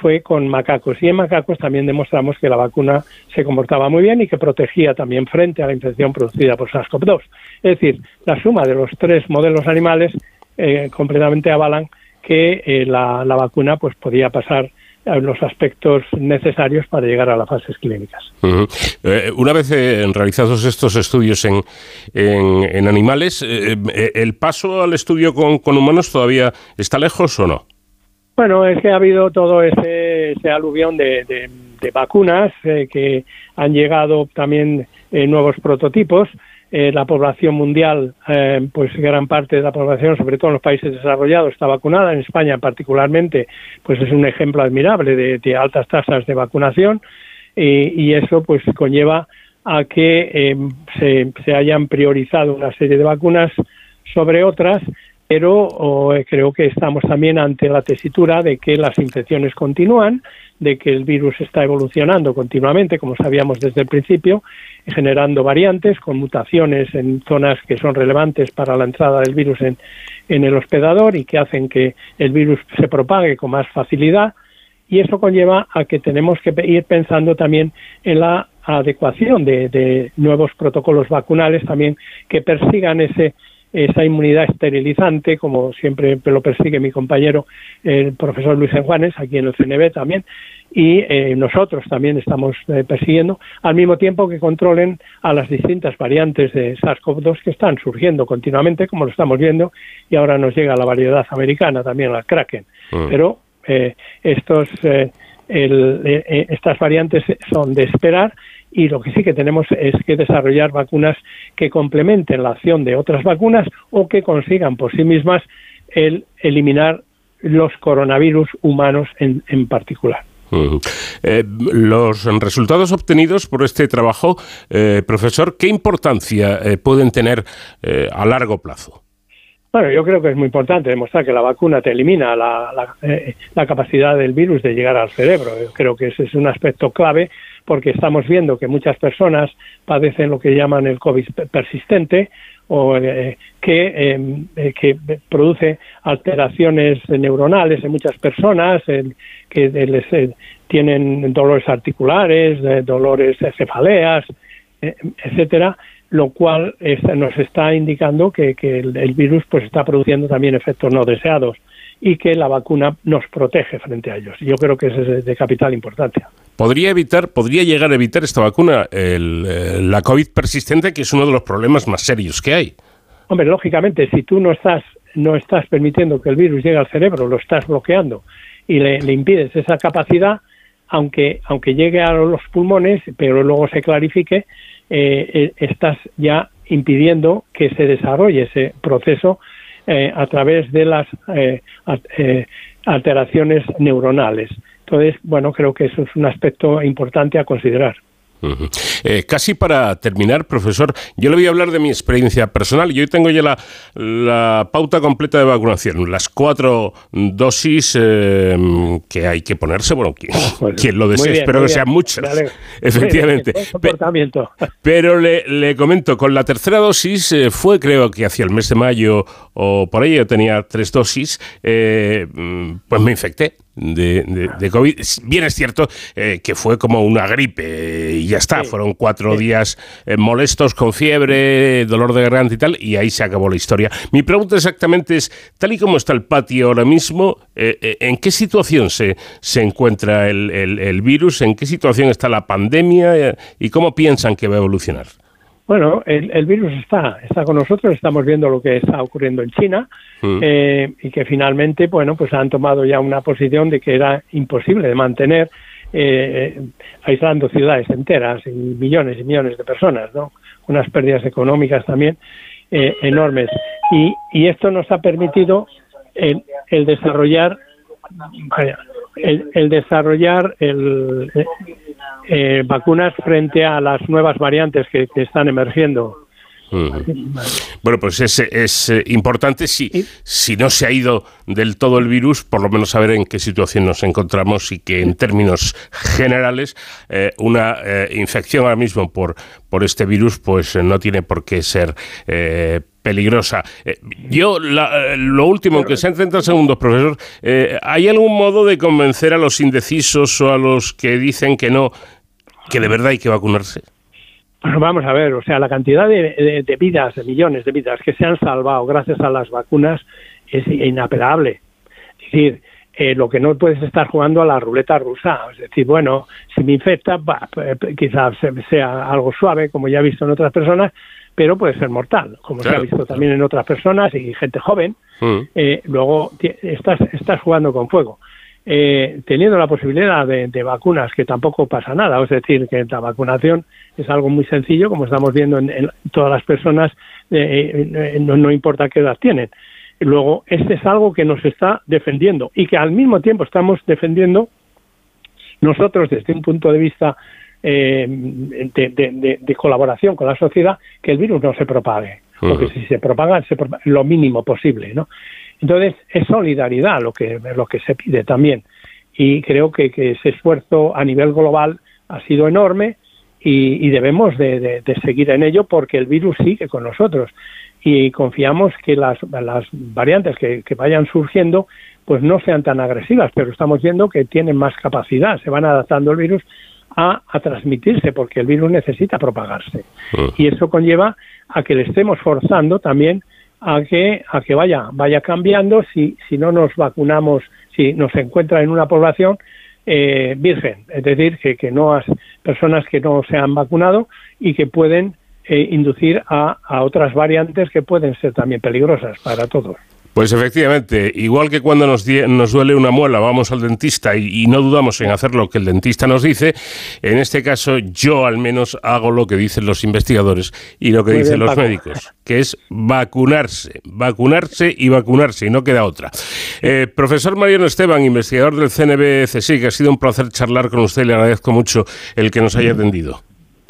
fue con macacos. Y en macacos también demostramos que la vacuna se comportaba muy bien y que protegía también frente a la infección producida por SARS-CoV-2. Es decir, la suma de los tres modelos animales eh, completamente avalan que eh, la, la vacuna pues podía pasar los aspectos necesarios para llegar a las fases clínicas. Eh, una vez eh, realizados estos estudios en, en- en animales, eh, ¿el paso al estudio con, con humanos todavía está lejos o no? Bueno, es que ha habido todo ese, ese aluvión de, de- de vacunas que han llegado también nuevos prototipos. Eh, la población mundial, eh, pues gran parte de la población, sobre todo en los países desarrollados, está vacunada. En España, particularmente, pues es un ejemplo admirable de, altas tasas de vacunación y, y eso pues conlleva a que eh, se, se hayan priorizado una serie de vacunas sobre otras, pero o, eh, creo que estamos también ante la tesitura de que las infecciones continúan, de que el virus está evolucionando continuamente, como sabíamos desde el principio, generando variantes con mutaciones en zonas que son relevantes para la entrada del virus en, en el hospedador y que hacen que el virus se propague con más facilidad. Y eso conlleva a que tenemos que ir pensando también en la adecuación de, de nuevos protocolos vacunales también que persigan ese esa inmunidad esterilizante, como siempre lo persigue mi compañero el profesor Luis Juanes, aquí en el CNB también, y eh, nosotros también estamos eh, persiguiendo, al mismo tiempo que controlen a las distintas variantes de SARS-CoV-2 que están surgiendo continuamente, como lo estamos viendo, y ahora nos llega la variedad americana también, la Kraken. Mm. Pero eh, estos, el- estas variantes son de esperar y lo que sí que tenemos es que desarrollar vacunas que complementen la acción de otras vacunas o que consigan por sí mismas el eliminar los coronavirus humanos en, en particular. Eh, los resultados obtenidos por este trabajo, eh, profesor, ¿qué importancia eh, pueden tener eh, a largo plazo? Bueno, yo creo que es muy importante demostrar que la vacuna te elimina la, la, la capacidad del virus de llegar al cerebro. Yo creo que ese es un aspecto clave porque estamos viendo que muchas personas padecen lo que llaman el COVID pe- persistente o eh, que, eh, que produce alteraciones neuronales en muchas personas, que les, eh, tienen dolores articulares, dolores cefaleas, etcétera, lo cual nos está indicando que, el, virus pues está produciendo también efectos no deseados y que la vacuna nos protege frente a ellos. Yo creo que eso es de capital importancia. ¿Podría evitar, podría llegar a evitar esta vacuna el, eh, la COVID persistente, que es uno de los problemas más serios que hay? Hombre, lógicamente, si tú no estás no estás permitiendo que el virus llegue al cerebro, lo estás bloqueando y le, impides esa capacidad, aunque aunque llegue a los pulmones, pero luego se clarifique, eh, eh, estás ya impidiendo que se desarrolle ese proceso a través de las alteraciones neuronales. Entonces, bueno, creo que eso es un aspecto importante a considerar. Eh, casi para terminar, profesor, yo le voy a hablar de mi experiencia personal. Yo tengo ya la, la pauta completa de vacunación, las cuatro dosis eh, que hay que ponerse. Bueno, quien, quien lo desee, bien, espero que bien. sean muchas, efectivamente. Bien, comportamiento. Pero le, le comento, con la tercera dosis eh, fue creo que hacia el mes de mayo o por ahí yo tenía tres dosis, eh, mm, pues me infecté de, de- de COVID. Bien es cierto que fue como una gripe y ya está, fueron cuatro días eh, molestos con fiebre, dolor de garganta y tal, y ahí se acabó la historia. Mi pregunta exactamente es, tal y como está el patio ahora mismo, eh, eh, ¿en qué situación se, se encuentra el, el- el virus? ¿En qué situación está la pandemia? ¿Y cómo piensan que va a evolucionar? Bueno, el, el virus está, está con nosotros, estamos viendo lo que está ocurriendo en China Mm. eh, y que finalmente, bueno, pues han tomado ya una posición de que era imposible de mantener eh, aislando ciudades enteras y millones y millones de personas, ¿no? Unas pérdidas económicas también eh, enormes. Y, y esto nos ha permitido el, el desarrollar el, el desarrollar el, eh, eh, vacunas frente a las nuevas variantes que están emergiendo. Bueno, pues es, es, eh, importante si, si no se ha ido del todo el virus, por lo menos saber en qué situación nos encontramos y que en términos generales eh, una eh, infección ahora mismo por, por este virus pues no tiene por qué ser eh, peligrosa. Yo, la- lo último, aunque sean 30 segundos, profesor, ¿hay algún modo de convencer a los indecisos o a los que dicen que no, que de verdad hay que vacunarse? Bueno, vamos a ver, o sea, la cantidad de, de- de vidas, de millones de vidas que se han salvado gracias a las vacunas es inapelable. Es decir, eh, lo que no puedes estar jugando a la ruleta rusa. Es decir, bueno, si me infecta, bah, eh, quizás sea algo suave, como ya he visto en otras personas, pero puede ser mortal, como se ha visto también en otras personas y gente joven. eh, luego estás, estás jugando con fuego. Eh, teniendo la posibilidad de, de vacunas, que tampoco pasa nada, es decir, que la vacunación es algo muy sencillo, como estamos viendo en, en todas las personas, eh, eh, no, no importa qué edad tienen. Luego, este es algo que nos está defendiendo y que al mismo tiempo estamos defendiendo nosotros desde un punto de vista eh, de, de- colaboración con la sociedad, que el virus no se propague. porque si se propagan, se propagan lo mínimo posible, ¿no? Entonces, es solidaridad lo que, lo que se pide también. Y creo que, que ese esfuerzo a nivel global ha sido enorme y, y debemos de, de- de seguir en ello porque el virus sigue con nosotros. Y confiamos que las, las variantes que, que vayan surgiendo pues no sean tan agresivas, pero estamos viendo que tienen más capacidad, se van adaptando el virus a, a transmitirse, porque el virus necesita propagarse. Y eso conlleva a que le estemos forzando también a que, a que vaya, vaya cambiando si, si no nos vacunamos, si nos encuentra en una población eh, virgen, es decir, que, que no has personas que no se han vacunado y que pueden eh, inducir a, a otras variantes que pueden ser también peligrosas para todos. Pues efectivamente, igual que cuando nos, duele una muela, vamos al dentista y, y no dudamos en hacer lo que el dentista nos dice, en este caso yo al menos hago lo que dicen los investigadores y lo que Muy dicen bien, los Paco. médicos, que es vacunarse, vacunarse y vacunarse y no queda otra. Eh, profesor Mariano Esteban, investigador del CNB CSIC, ha sido un placer charlar con usted le agradezco mucho el que nos haya atendido.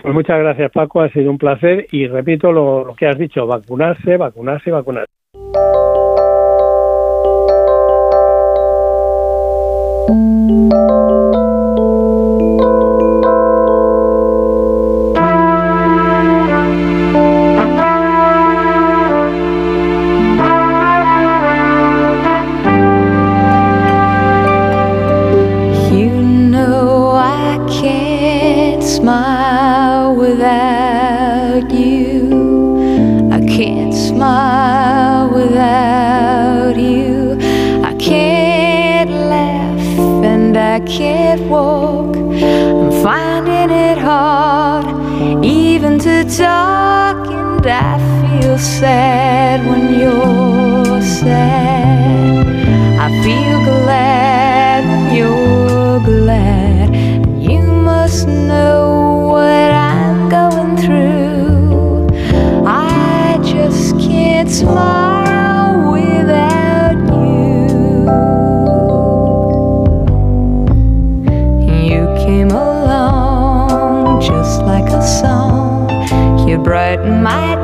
Pues muchas gracias Paco, ha sido un placer y repito lo, lo que has dicho, vacunarse, vacunarse, vacunarse. Thank you. Feel sad when you're sad. I feel glad when you're glad. You must know what I'm going through. I just can't smile without you. You came along just like a song. You brightened my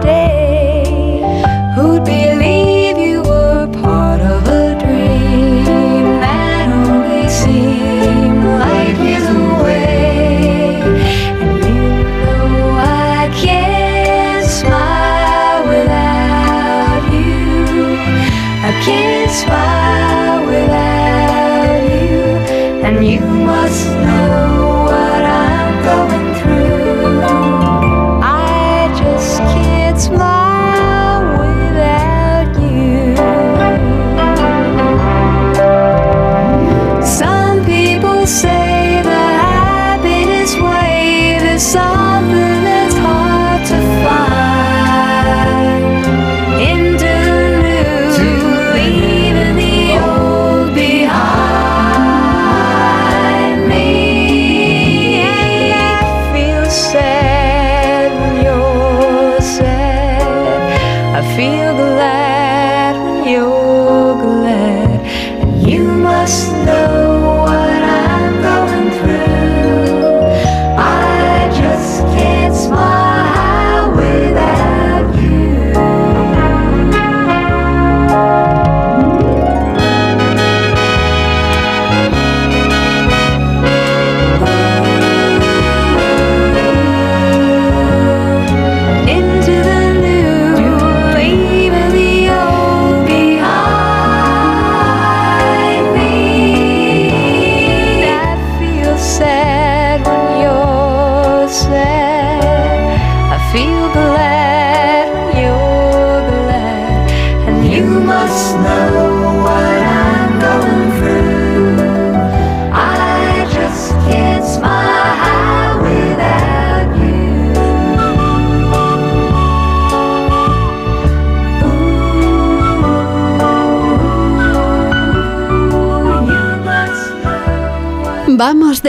smile without you. And you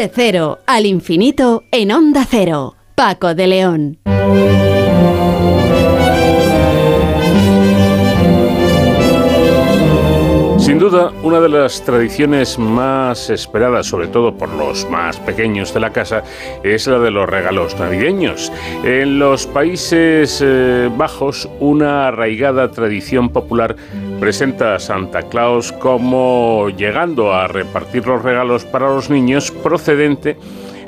de cero al infinito en Onda Cero. Paco de León. Sin duda, una de las tradiciones más esperadas, sobre todo por los más pequeños de la casa, es la de los regalos navideños. En los Países eh, Bajos, una arraigada tradición popular presenta a Santa Claus como llegando a repartir los regalos para los niños procedente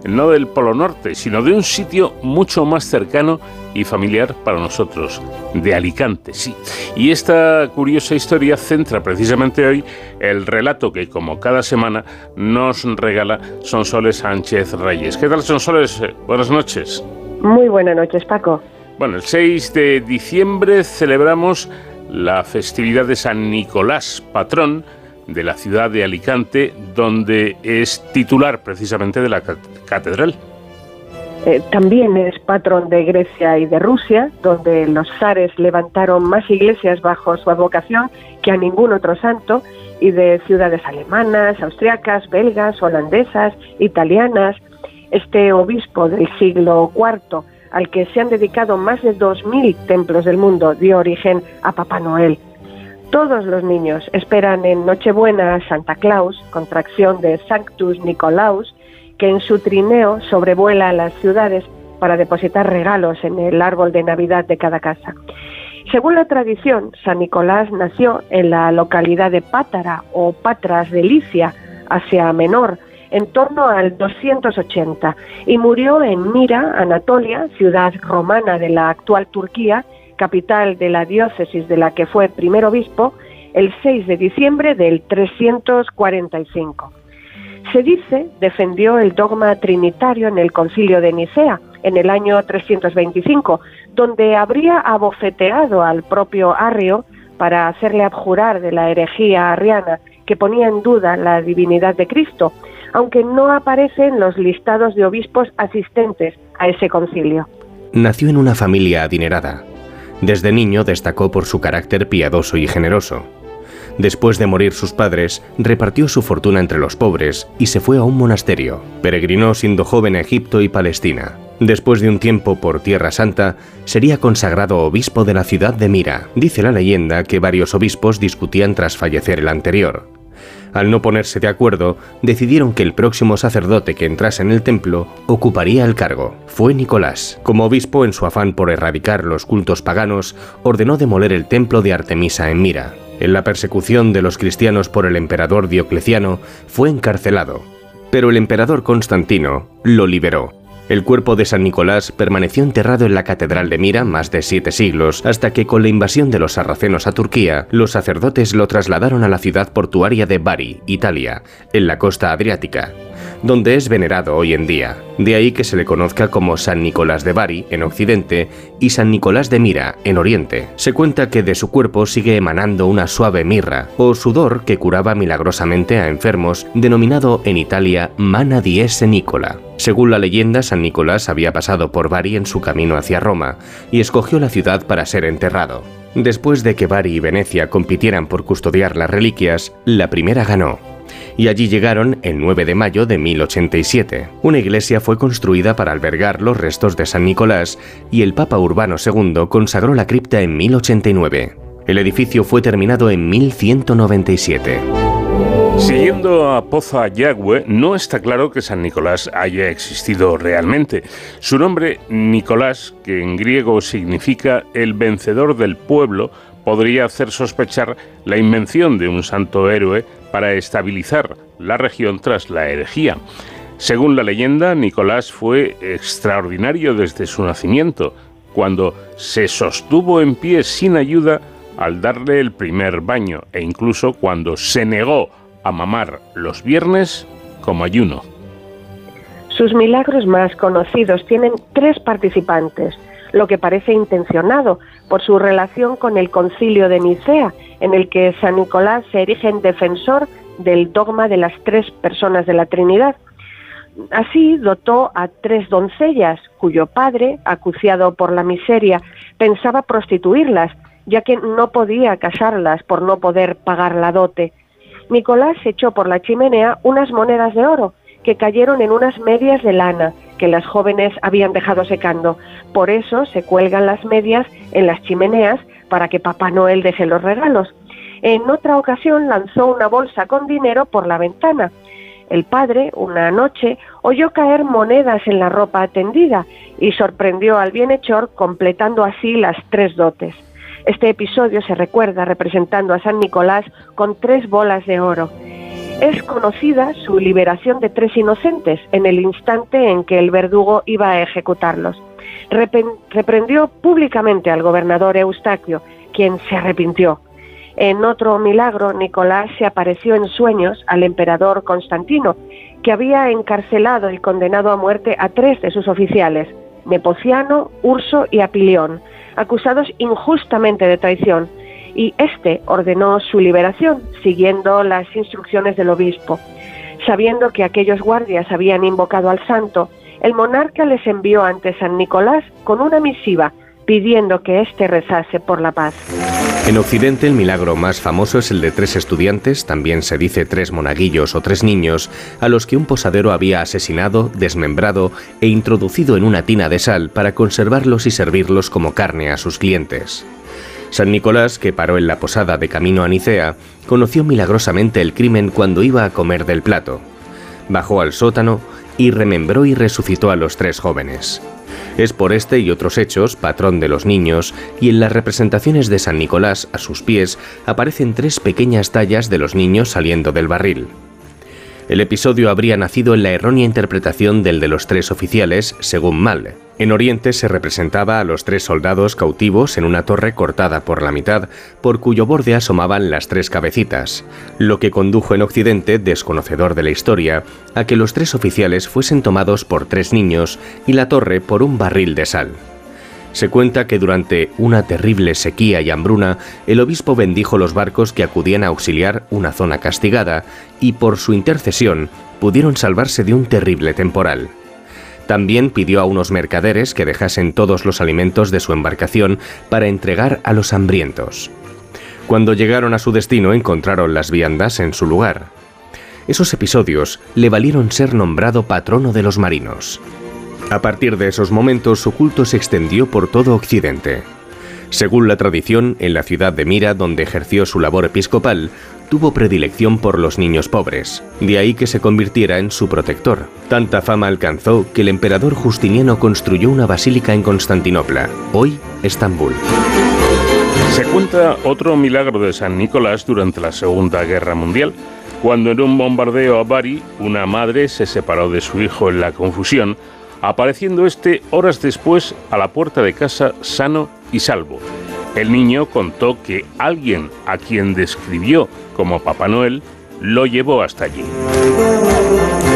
no del Polo Norte, sino de un sitio mucho más cercano y familiar para nosotros, de Alicante, sí. Y esta curiosa historia centra precisamente hoy el relato que, como cada semana, nos regala Sonsoles Sánchez Reyes. ¿Qué tal, Sonsoles? Buenas noches. Muy buenas noches, Paco. Bueno, el 6 de diciembre celebramos la festividad de San Nicolás, patrón, de la ciudad de Alicante, donde es titular precisamente de la catedral. Eh, también es patrón de Grecia y de Rusia, donde los zares levantaron más iglesias bajo su advocación que a ningún otro santo, y de ciudades alemanas, austriacas, belgas, holandesas, italianas. Este obispo del siglo IV, al que se han dedicado más de 2.000 templos del mundo, dio origen a Papá Noel. Todos los niños esperan en Nochebuena a Santa Claus, contracción de Sanctus Nicolaus, que en su trineo sobrevuela las ciudades para depositar regalos en el árbol de Navidad de cada casa. Según la tradición, San Nicolás nació en la localidad de Pátara o Patras de Licia, Asia Menor, en torno al 280 y murió en Mira, Anatolia, ciudad romana de la actual Turquía, capital de la diócesis de la que fue primer obispo, el 6 de diciembre del 345. Se dice defendió el dogma trinitario en el concilio de Nicea en el año 325, donde habría abofeteado al propio Arrio para hacerle abjurar de la herejía arriana que ponía en duda la divinidad de Cristo, aunque no aparece en los listados de obispos asistentes a ese concilio. Nació en una familia adinerada. Desde niño destacó por su carácter piadoso y generoso. Después de morir sus padres, repartió su fortuna entre los pobres y se fue a un monasterio. Peregrinó siendo joven a Egipto y Palestina. Después de un tiempo por Tierra Santa, sería consagrado obispo de la ciudad de Mira. Dice la leyenda que varios obispos discutían tras fallecer el anterior. Al no ponerse de acuerdo, decidieron que el próximo sacerdote que entrase en el templo ocuparía el cargo. Fue Nicolás. Como obispo, en su afán por erradicar los cultos paganos, ordenó demoler el templo de Artemisa en Mira. En la persecución de los cristianos por el emperador Diocleciano, fue encarcelado. Pero el emperador Constantino lo liberó el cuerpo de San Nicolás permaneció enterrado en la Catedral de Mira más de siete siglos, hasta que con la invasión de los sarracenos a Turquía, los sacerdotes lo trasladaron a la ciudad portuaria de Bari, Italia, en la costa adriática donde es venerado hoy en día. De ahí que se le conozca como San Nicolás de Bari en Occidente y San Nicolás de Mira en Oriente. Se cuenta que de su cuerpo sigue emanando una suave mirra o sudor que curaba milagrosamente a enfermos, denominado en Italia Mana Diese Nicola. Según la leyenda, San Nicolás había pasado por Bari en su camino hacia Roma y escogió la ciudad para ser enterrado. Después de que Bari y Venecia compitieran por custodiar las reliquias, la primera ganó y allí llegaron el 9 de mayo de 1087. Una iglesia fue construida para albergar los restos de San Nicolás y el Papa Urbano II consagró la cripta en 1089. El edificio fue terminado en 1197. Siguiendo a Poza Yagüe, no está claro que San Nicolás haya existido realmente. Su nombre, Nicolás, que en griego significa el vencedor del pueblo, podría hacer sospechar la invención de un santo héroe para estabilizar la región tras la herejía. Según la leyenda, Nicolás fue extraordinario desde su nacimiento, cuando se sostuvo en pie sin ayuda al darle el primer baño e incluso cuando se negó a mamar los viernes como ayuno. Sus milagros más conocidos tienen tres participantes, lo que parece intencionado por su relación con el concilio de Nicea, en el que San Nicolás se erige en defensor del dogma de las tres personas de la Trinidad. Así dotó a tres doncellas, cuyo padre, acuciado por la miseria, pensaba prostituirlas, ya que no podía casarlas por no poder pagar la dote. Nicolás echó por la chimenea unas monedas de oro que cayeron en unas medias de lana que las jóvenes habían dejado secando. Por eso se cuelgan las medias en las chimeneas para que Papá Noel deje los regalos. En otra ocasión lanzó una bolsa con dinero por la ventana. El padre, una noche, oyó caer monedas en la ropa tendida y sorprendió al bienhechor completando así las tres dotes. Este episodio se recuerda representando a San Nicolás con tres bolas de oro. Es conocida su liberación de tres inocentes en el instante en que el verdugo iba a ejecutarlos. Reprendió públicamente al gobernador Eustaquio, quien se arrepintió. En otro milagro, Nicolás se apareció en sueños al emperador Constantino, que había encarcelado y condenado a muerte a tres de sus oficiales, Nepociano, Urso y Apilión, acusados injustamente de traición, y éste ordenó su liberación, siguiendo las instrucciones del obispo. Sabiendo que aquellos guardias habían invocado al santo, el monarca les envió ante San Nicolás con una misiva pidiendo que éste rezase por la paz. En Occidente el milagro más famoso es el de tres estudiantes, también se dice tres monaguillos o tres niños, a los que un posadero había asesinado, desmembrado e introducido en una tina de sal para conservarlos y servirlos como carne a sus clientes. San Nicolás, que paró en la posada de camino a Nicea, conoció milagrosamente el crimen cuando iba a comer del plato. Bajó al sótano y remembró y resucitó a los tres jóvenes. Es por este y otros hechos patrón de los niños, y en las representaciones de San Nicolás a sus pies aparecen tres pequeñas tallas de los niños saliendo del barril. El episodio habría nacido en la errónea interpretación del de los tres oficiales, según Mal. En Oriente se representaba a los tres soldados cautivos en una torre cortada por la mitad, por cuyo borde asomaban las tres cabecitas, lo que condujo en Occidente, desconocedor de la historia, a que los tres oficiales fuesen tomados por tres niños y la torre por un barril de sal. Se cuenta que durante una terrible sequía y hambruna, el obispo bendijo los barcos que acudían a auxiliar una zona castigada y por su intercesión pudieron salvarse de un terrible temporal. También pidió a unos mercaderes que dejasen todos los alimentos de su embarcación para entregar a los hambrientos. Cuando llegaron a su destino encontraron las viandas en su lugar. Esos episodios le valieron ser nombrado patrono de los marinos. A partir de esos momentos su culto se extendió por todo Occidente. Según la tradición, en la ciudad de Mira, donde ejerció su labor episcopal, tuvo predilección por los niños pobres, de ahí que se convirtiera en su protector. Tanta fama alcanzó que el emperador Justiniano construyó una basílica en Constantinopla, hoy Estambul. Se cuenta otro milagro de San Nicolás durante la Segunda Guerra Mundial, cuando en un bombardeo a Bari una madre se separó de su hijo en la confusión, apareciendo este horas después a la puerta de casa sano y salvo. El niño contó que alguien a quien describió como Papá Noel lo llevó hasta allí.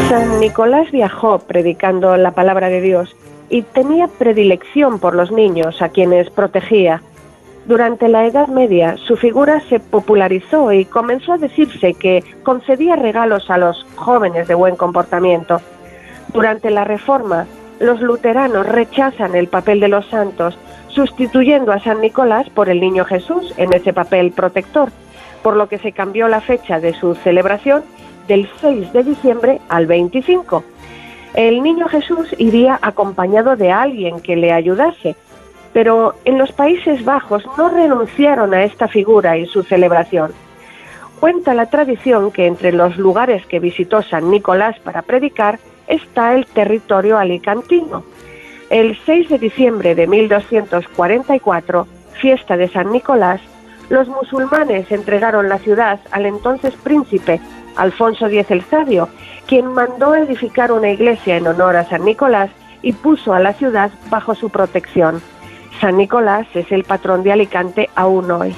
San Nicolás viajó predicando la palabra de Dios y tenía predilección por los niños a quienes protegía. Durante la Edad Media su figura se popularizó y comenzó a decirse que concedía regalos a los jóvenes de buen comportamiento. Durante la Reforma, los luteranos rechazan el papel de los santos, sustituyendo a San Nicolás por el Niño Jesús en ese papel protector, por lo que se cambió la fecha de su celebración del 6 de diciembre al 25. El Niño Jesús iría acompañado de alguien que le ayudase, pero en los Países Bajos no renunciaron a esta figura y su celebración. Cuenta la tradición que entre los lugares que visitó San Nicolás para predicar está el territorio alicantino. El 6 de diciembre de 1244, fiesta de San Nicolás, los musulmanes entregaron la ciudad al entonces príncipe Alfonso X el Sabio, quien mandó edificar una iglesia en honor a San Nicolás y puso a la ciudad bajo su protección. San Nicolás es el patrón de Alicante aún hoy.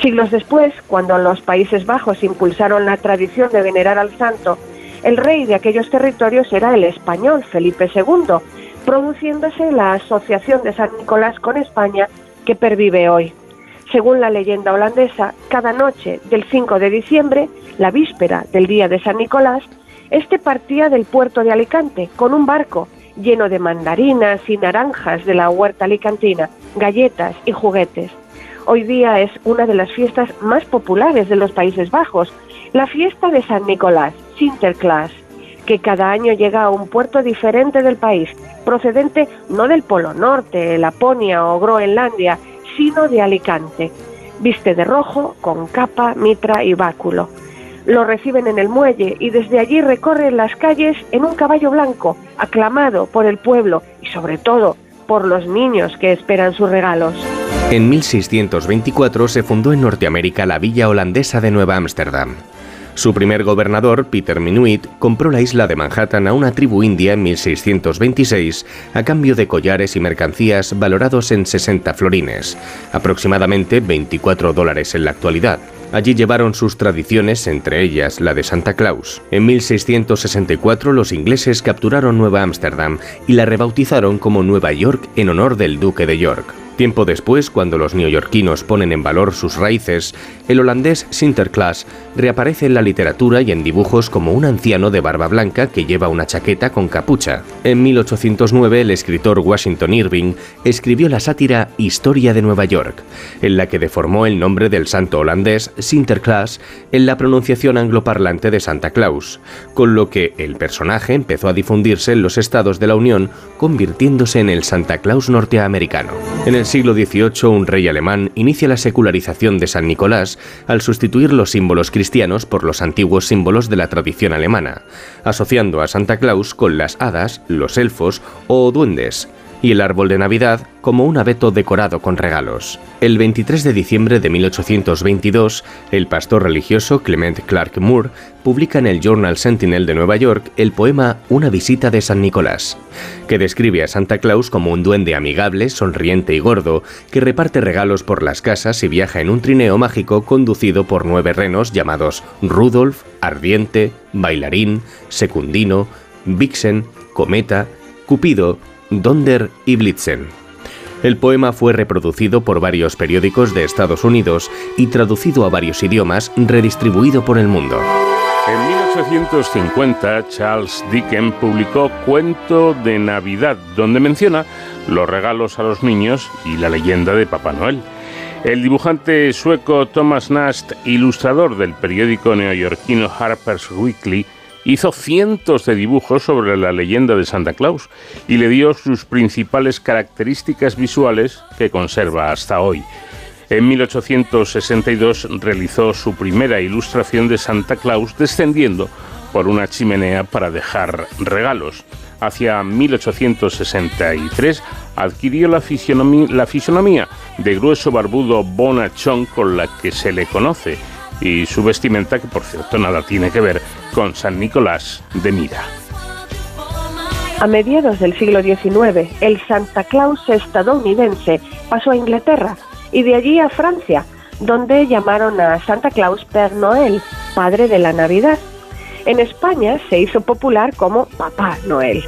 Siglos después, cuando los Países Bajos impulsaron la tradición de venerar al santo, el rey de aquellos territorios era el español Felipe II, produciéndose la asociación de San Nicolás con España que pervive hoy. Según la leyenda holandesa, cada noche del 5 de diciembre, la víspera del día de San Nicolás, este partía del puerto de Alicante con un barco lleno de mandarinas y naranjas de la huerta alicantina, galletas y juguetes. Hoy día es una de las fiestas más populares de los Países Bajos, la fiesta de San Nicolás, Sinterklaas, que cada año llega a un puerto diferente del país, procedente no del Polo Norte, Laponia o Groenlandia, sino de Alicante. Viste de rojo, con capa, mitra y báculo. Lo reciben en el muelle y desde allí recorre las calles en un caballo blanco, aclamado por el pueblo y sobre todo por los niños que esperan sus regalos. En 1624 se fundó en Norteamérica la villa holandesa de Nueva Ámsterdam. Su primer gobernador, Peter Minuit, compró la isla de Manhattan a una tribu india en 1626 a cambio de collares y mercancías valorados en 60 florines, aproximadamente 24 dólares en la actualidad. Allí llevaron sus tradiciones, entre ellas la de Santa Claus. En 1664 los ingleses capturaron Nueva Ámsterdam y la rebautizaron como Nueva York en honor del duque de York. Tiempo después, cuando los neoyorquinos ponen en valor sus raíces, el holandés Sinterklaas reaparece en la literatura y en dibujos como un anciano de barba blanca que lleva una chaqueta con capucha. En 1809, el escritor Washington Irving escribió la sátira Historia de Nueva York, en la que deformó el nombre del santo holandés Sinterklaas en la pronunciación angloparlante de Santa Claus, con lo que el personaje empezó a difundirse en los estados de la Unión, convirtiéndose en el Santa Claus norteamericano. Siglo XVIII, un rey alemán inicia la secularización de San Nicolás al sustituir los símbolos cristianos por los antiguos símbolos de la tradición alemana, asociando a Santa Claus con las hadas, los elfos o duendes, y el árbol de Navidad como un abeto decorado con regalos. El 23 de diciembre de 1822, el pastor religioso Clement Clark Moore publica en el Journal Sentinel de Nueva York el poema Una visita de San Nicolás, que describe a Santa Claus como un duende amigable, sonriente y gordo, que reparte regalos por las casas y viaja en un trineo mágico conducido por nueve renos llamados Rudolf, Ardiente, Bailarín, Secundino, Vixen, Cometa, Cupido, Donder y Blitzen. El poema fue reproducido por varios periódicos de Estados Unidos y traducido a varios idiomas, redistribuido por el mundo. En 1850, Charles Dickens publicó Cuento de Navidad, donde menciona los regalos a los niños y la leyenda de Papá Noel. El dibujante sueco Thomas Nast, ilustrador del periódico neoyorquino Harper's Weekly, hizo cientos de dibujos sobre la leyenda de Santa Claus y le dio sus principales características visuales que conserva hasta hoy. En 1862 realizó su primera ilustración de Santa Claus descendiendo por una chimenea para dejar regalos. Hacia 1863 adquirió la fisionomía, la fisonomía de grueso barbudo bonachón con la que se le conoce y su vestimenta, que por cierto nada tiene que ver con San Nicolás de Mira. A mediados del siglo XIX, el Santa Claus estadounidense pasó a Inglaterra y de allí a Francia, donde llamaron a Santa Claus Père Noël, padre de la Navidad. En España se hizo popular como Papá Noel.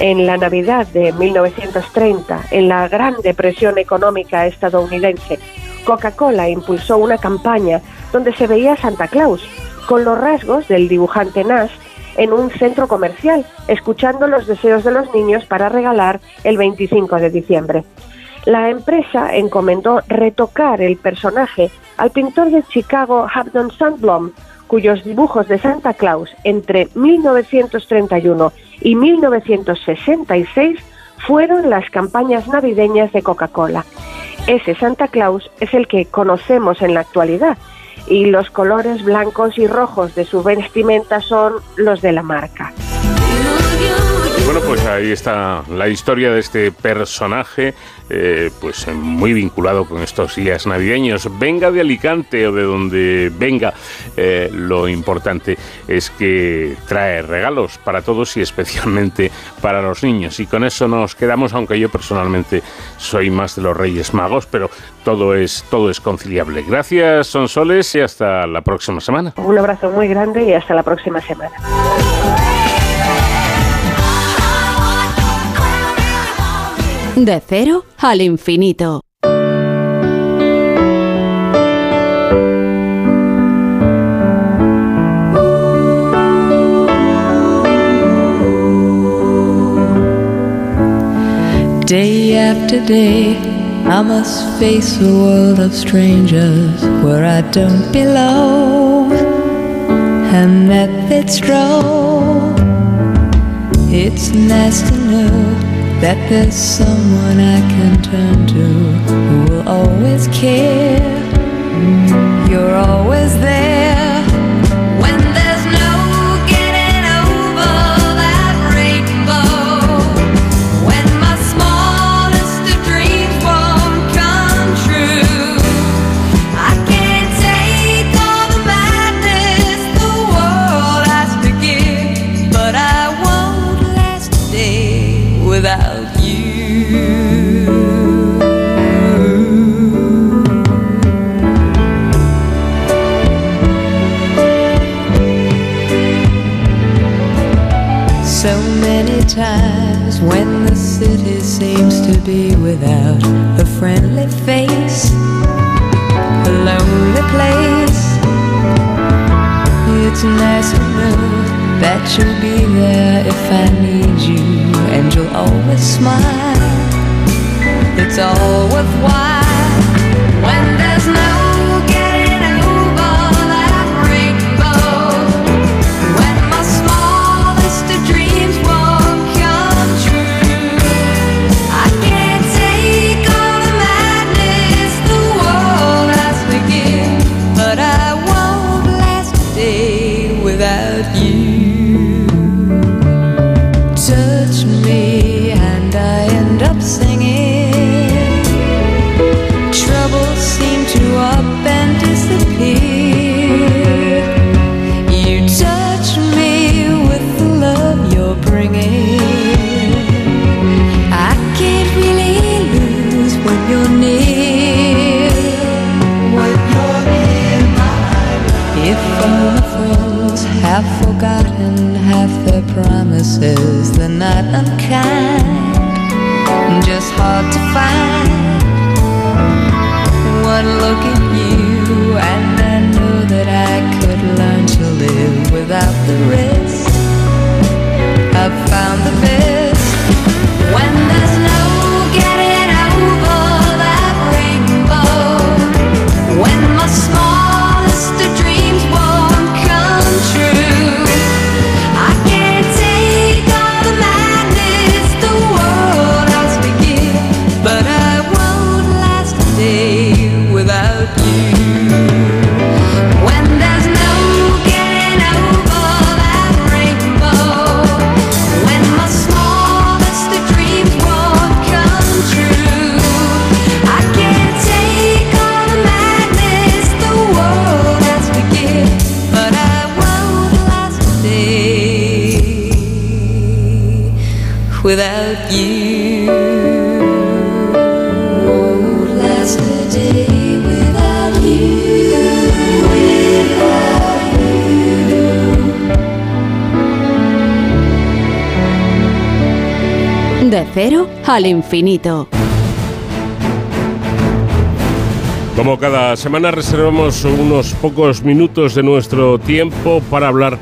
En la Navidad de 1930, en la Gran Depresión Económica estadounidense, Coca-Cola impulsó una campaña donde se veía a Santa Claus, con los rasgos del dibujante Nash, en un centro comercial, escuchando los deseos de los niños para regalar el 25 de diciembre. La empresa encomendó retocar el personaje al pintor de Chicago Hampton Sandblom, cuyos dibujos de Santa Claus entre 1931 y 1966 fueron las campañas navideñas de Coca-Cola. Ese Santa Claus es el que conocemos en la actualidad y los colores blancos y rojos de su vestimenta son los de la marca. Bueno, pues ahí está la historia de este personaje, eh, pues muy vinculado con estos días navideños. Venga de Alicante o de donde venga, eh, lo importante es que trae regalos para todos y especialmente para los niños. Y con eso nos quedamos, aunque yo personalmente soy más de los Reyes Magos, pero todo es, todo es conciliable. Gracias, Sonsoles, y hasta la próxima semana. Un abrazo muy grande y hasta la próxima semana. De cero al infinito. Day after day, I must face a world of strangers where I don't belong. And that it's wrong. It's nice to know that there's someone I can turn to who will always care. You're always there. City seems to be without a friendly face, a lonely place. It's nice enough that you'll be there if I need you, and you'll always smile. It's all worthwhile when there's no could learn to live without the rest. I've found the best cero al infinito. Como cada semana reservamos unos pocos minutos de nuestro tiempo para hablar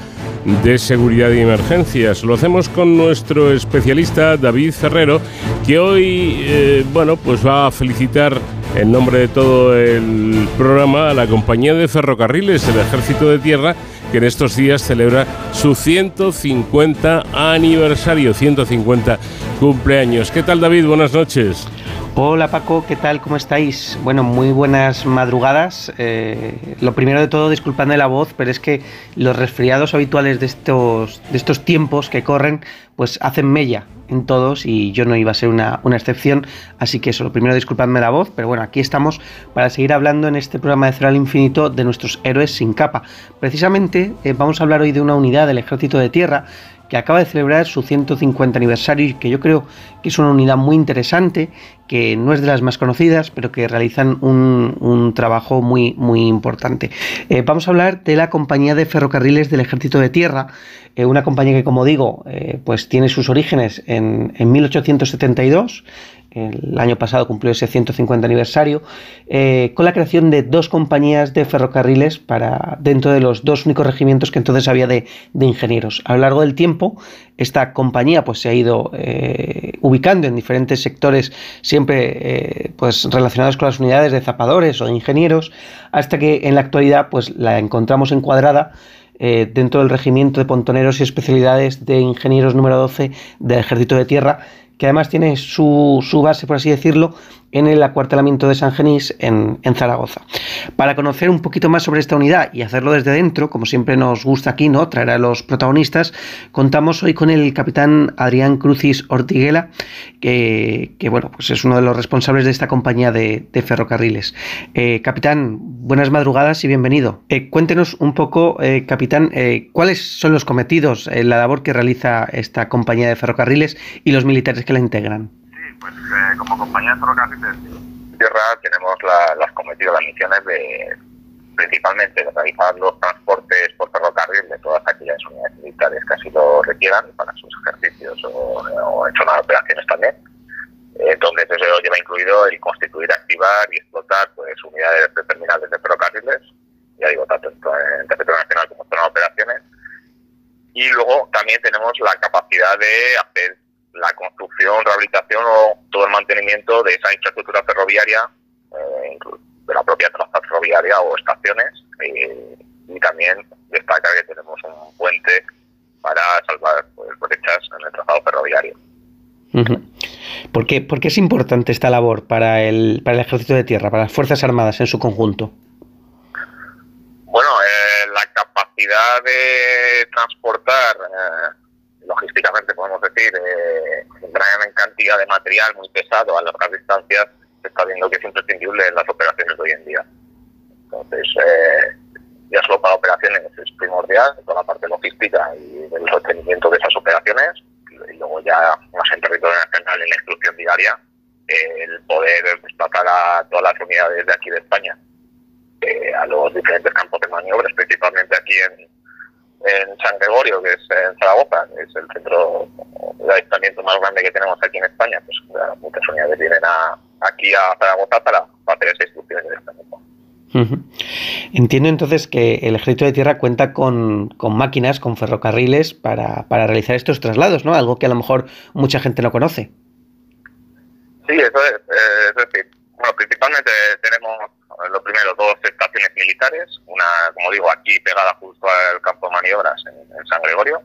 de seguridad y emergencias. Lo hacemos con nuestro especialista David Ferrero, que hoy, eh, bueno, pues va a felicitar en nombre de todo el programa a la compañía de ferrocarriles, el Ejército de Tierra, que en estos días celebra su 150 aniversario, 150 cumpleaños. ¿Qué tal David? Buenas noches. Hola Paco, ¿qué tal? ¿Cómo estáis? Bueno, muy buenas madrugadas. Eh, lo primero de todo, disculpadme la voz, pero es que los resfriados habituales de estos, de estos tiempos que corren, pues hacen mella en todos y yo no iba a ser una, una excepción. Así que eso, lo primero, disculpadme la voz, pero bueno, aquí estamos para seguir hablando en este programa de Cero al Infinito de nuestros héroes sin capa. Precisamente eh, vamos a hablar hoy de una unidad del Ejército de Tierra que acaba de celebrar su 150 aniversario y que yo creo que es una unidad muy interesante, que no es de las más conocidas, pero que realizan un, trabajo muy, muy importante. Eh, vamos a hablar de la compañía de ferrocarriles del Ejército de Tierra, eh, una compañía que, como digo, eh, pues tiene sus orígenes en, en 1872 el año pasado cumplió ese 150 aniversario, eh, con la creación de dos compañías de ferrocarriles para dentro de los dos únicos regimientos que entonces había de, de ingenieros. A lo largo del tiempo, esta compañía pues, se ha ido eh, ubicando en diferentes sectores, siempre eh, pues, relacionados con las unidades de zapadores o de ingenieros, hasta que en la actualidad pues, la encontramos encuadrada dentro del regimiento de pontoneros y especialidades de ingenieros número 12 del Ejército de Tierra, que además tiene su, su, base, por así decirlo, en el acuartelamiento de San Genís en, en, Zaragoza. Para conocer un poquito más sobre esta unidad y hacerlo desde dentro, como siempre nos gusta aquí, ¿no? Traer a los protagonistas, contamos hoy con el capitán Adrián Crucis Ortiguela, que, que bueno, pues es uno de los responsables de esta compañía de, ferrocarriles. Eh, capitán, buenas madrugadas y bienvenido. Eh, cuéntenos un poco, eh, capitán, cuáles son los cometidos, la labor que realiza esta compañía de ferrocarriles y los militares que la integran. Sí, pues como compañía de ferrocarriles de tierra tenemos la, las cometido las misiones de principalmente realizar los transportes por ferrocarril de todas aquellas unidades militares que así lo requieran para sus ejercicios o, o en zonas de operaciones también. Entonces eso lleva incluido el constituir, activar y explotar pues unidades de terminales de ferrocarriles, ya digo, tanto en, en territorio nacional como en zona de operaciones. Y luego también tenemos la capacidad de hacer la construcción, rehabilitación o todo el mantenimiento de esa infraestructura ferroviaria, eh, de la propia trazada ferroviaria o estaciones. eh, y también destaca que tenemos un puente para salvar pues, brechas en el trazado ferroviario. ¿Por qué, por qué es importante esta labor para el, para el Ejército de Tierra, para las Fuerzas Armadas en su conjunto? Bueno, eh, la capacidad de transportar, logísticamente podemos decir, eh, gran cantidad de material muy pesado a largas distancias, se está viendo que es imprescindible en las operaciones de hoy en día. Entonces, eh, ya solo para operaciones es primordial, toda la parte logística y del sostenimiento de esas operaciones, y luego ya más en territorio nacional en la instrucción diaria, eh, el poder desplazar a todas las unidades de aquí de España eh, a los diferentes campos de maniobras, principalmente aquí en, en San Gregorio, que es en Zaragoza, que es el centro de avistamiento más grande que tenemos aquí en España, pues claro, muchas unidades vienen a, aquí a Zaragoza para, para hacer esa instrucción de Ujú. Entiendo entonces que el Ejército de Tierra cuenta con, con máquinas, con ferrocarriles para, para realizar estos traslados, ¿no? Algo que a lo mejor mucha gente no conoce. Sí, eso es. eh, es decir, bueno, principalmente tenemos lo primero dos estaciones militares, una, como digo, aquí pegada justo al campo de maniobras en, en San Gregorio,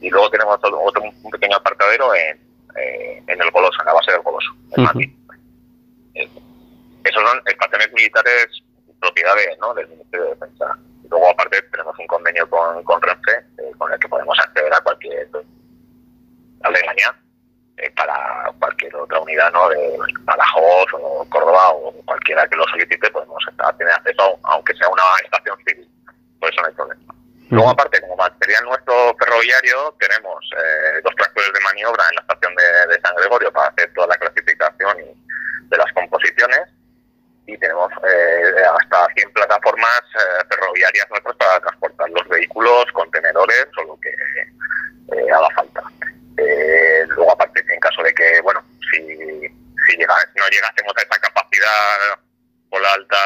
y luego tenemos otro, otro- un pequeño apartadero en, eh, en el Goloso, en la base del Goloso. en Mati. Eh, Esos son estaciones militares propiedades ¿no? del Ministerio de Defensa. Y luego, aparte, tenemos un convenio con, con Renfe, eh, con el que podemos acceder a cualquier aledaña eh, para cualquier otra unidad, ¿no? De Badajoz o Córdoba o cualquiera que lo solicite, podemos estar- tener acceso, aunque sea una estación civil. Por eso no hay problema. Luego, aparte, como material nuestro ferroviario, tenemos eh, dos tractores de maniobra en la estación de, de San Gregorio para hacer toda la clasificación de las composiciones y tenemos eh, hasta 100 plataformas eh, ferroviarias nuestras para transportar los vehículos, contenedores o lo que eh, haga falta. Eh, luego, aparte, en caso de que, bueno, si, si llega, no llegásemos a esa capacidad por la alta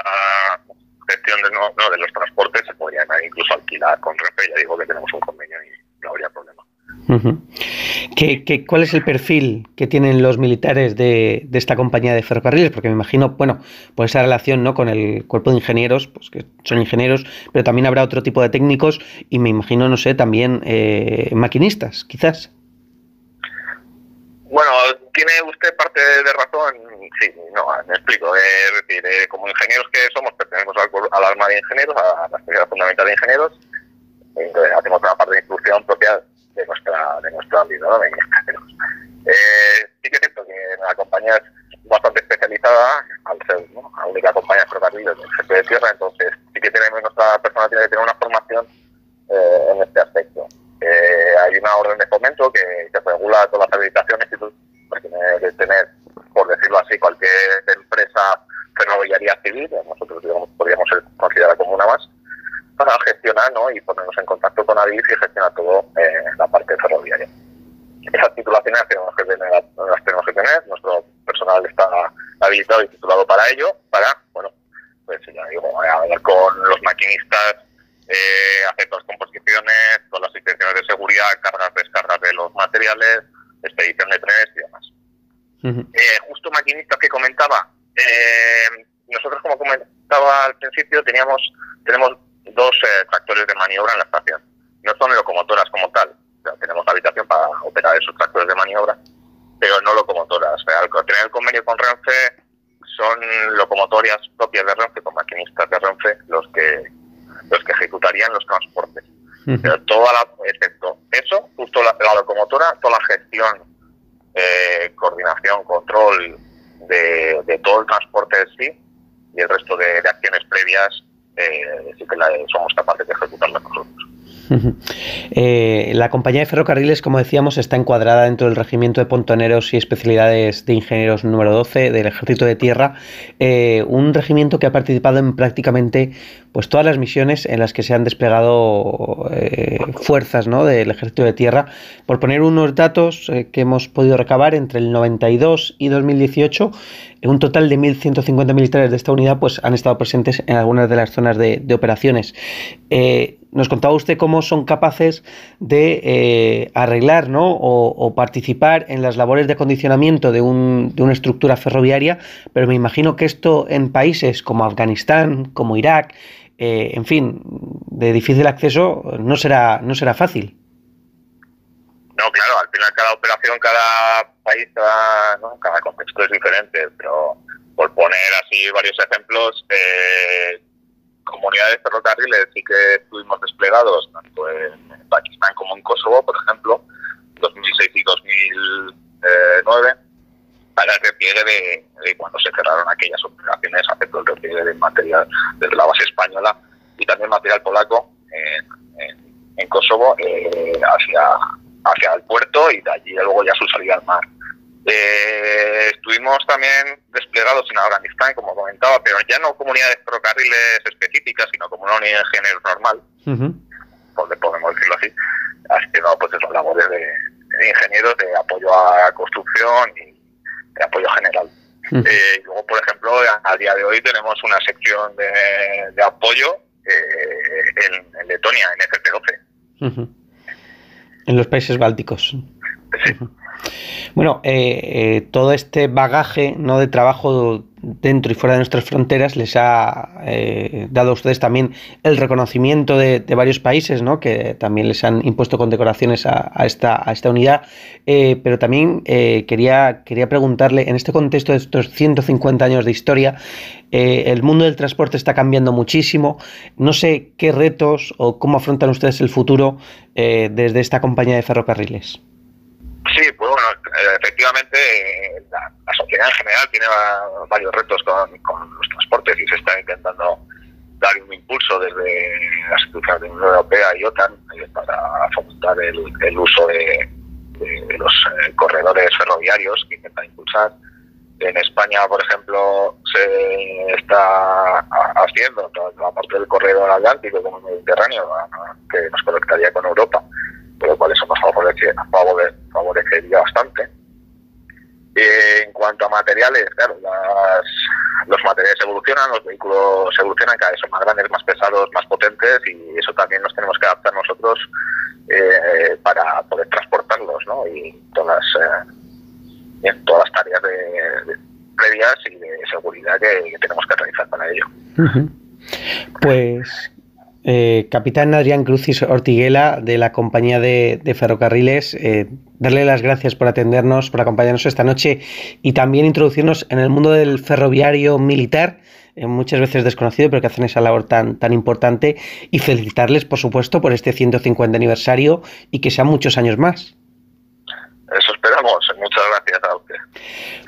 gestión de, no, no, de los transportes, se podrían incluso alquilar con Renfe. Ya digo que tenemos un convenio y no habría problema. Ujú. ¿Qué, qué, cuál es el perfil que tienen los militares de, de esta compañía de ferrocarriles? Porque me imagino, bueno, por esa relación ¿no? con el cuerpo de ingenieros, pues que son ingenieros, pero también habrá otro tipo de técnicos y me imagino, no sé, también eh, maquinistas, quizás. Bueno, tiene usted parte de razón, sí, no, me explico. eh, Es decir, eh, como ingenieros que somos, pertenecemos al, al arma de ingenieros, a la especialidad fundamental de ingenieros, entonces hacemos una parte de instrucción propia de nuestra de nuestro ámbito, ¿no? Eh, sí que es cierto que la compañía es bastante especializada, al ser la única compañía de ferrocarriles del jefe de tierra, entonces sí que tenemos nuestra persona tiene que tener una formación eh, en este aspecto. Eh, hay una orden de fomento que, que regula todas las habilitaciones y todo, pues que tener, por decirlo así, cualquier empresa ferroviaria civil, nosotros digamos, podríamos ser considerada como una más, para gestionar ¿no? y ponernos en contacto con ADIF y gestionar todo eh, la parte ferroviaria. Esas titulaciones las tenemos que tener, las tenemos que tener, nuestro personal está habilitado y titulado para ello, para, bueno, pues ya digo, hablar con los maquinistas, eh, hacer todas las composiciones, todas las inspecciones de seguridad, cargas, descargas de los materiales, expedición de trenes y demás. Eh, justo maquinistas que comentaba, eh, nosotros como comentaba al principio teníamos tenemos dos eh, tractores de maniobra en la estación. No son locomotoras como tal, o sea, tenemos habitación para operar esos tractores de maniobra, pero no locomotoras. Al tener el convenio con Renfe, son locomotoras propias de Renfe, con maquinistas de Renfe, los que los que ejecutarían los transportes. Pero toda la, excepto eso, justo la, la locomotora, toda la gestión, eh, coordinación, control de, de todo el transporte en sí y el resto de, de acciones previas, eh, sí que la, somos capaces de ejecutarlas nosotros. Eh, la compañía de ferrocarriles, como decíamos, está encuadrada dentro del regimiento de pontoneros y especialidades de ingenieros número 12 del Ejército de Tierra, eh, un regimiento que ha participado en prácticamente pues, todas las misiones en las que se han desplegado eh, fuerzas del Ejército de Tierra. Por poner unos datos que hemos podido recabar entre el 92 y 2018, un total de 1.150 militares de esta unidad pues, han estado presentes en algunas de las zonas de operaciones. Nos contaba usted cómo son capaces de eh, arreglar ¿no? o, participar en las labores de acondicionamiento de, un, de, una estructura ferroviaria, pero me imagino que esto en países como Afganistán, como Irak, eh, en fin, de difícil acceso, no será, no será fácil. No, claro, al final cada operación, cada país, cada, cada contexto es diferente, pero por poner así varios ejemplos, eh, comunidades de ferrocarriles sí que estuvimos desplegados tanto en, Pakistán como en Kosovo, por ejemplo, 2006 y 2009, para el repliegue de, cuando se cerraron aquellas operaciones, aceptó el repliegue de material desde la base española y también material polaco en, Kosovo eh, hacia, hacia el puerto y de allí luego ya su salida al mar. Eh, estuvimos también desplegados en Afganistán, como comentaba, pero ya no comunidades ferrocarriles específicas, sino como una unidad de género normal, podemos decirlo así, haciendo pues eso, labores de, de, ingenieros de apoyo a construcción y de apoyo general. Eh, y luego, por ejemplo, a, día de hoy tenemos una sección de, apoyo eh, en, Letonia, en FP12. En los países bálticos. Sí. Bueno, eh, eh, todo este bagaje ¿no? de trabajo dentro y fuera de nuestras fronteras les ha eh, dado a ustedes también el reconocimiento de, varios países, ¿no? que también les han impuesto condecoraciones a, esta, a esta unidad. pero también quería, quería preguntarle, en este contexto de estos 150 años de historia, el mundo del transporte está cambiando muchísimo. No sé qué retos o cómo afrontan ustedes el futuro desde esta compañía de ferrocarriles. Sí, bueno, efectivamente la, sociedad en general tiene varios retos con, los transportes y se está intentando dar un impulso desde las instituciones de la Unión Europea y OTAN para fomentar el, uso de, los eh, corredores ferroviarios que intentan impulsar. En España, por ejemplo, se está haciendo la parte del corredor atlántico como el Mediterráneo, que nos conectaría con Europa por lo cual eso nos favorecería bastante. En cuanto a materiales, claro, los materiales evolucionan, los vehículos evolucionan, cada vez son más grandes, más pesados, más potentes y eso también nos tenemos que adaptar nosotros eh, para poder transportarlos, ¿no? Y todas, eh, todas las tareas de, previas y de seguridad que, tenemos que realizar para ello. Pues eh, capitán Adrián Crucis Ortiguela de la compañía de, ferrocarriles, eh, darle las gracias por atendernos, por acompañarnos esta noche y también introducirnos en el mundo del ferroviario militar, eh, muchas veces desconocido, pero que hacen esa labor tan, tan importante y felicitarles, por supuesto, por este 150 aniversario y que sean muchos años más. Eso esperamos. Muchas gracias a usted.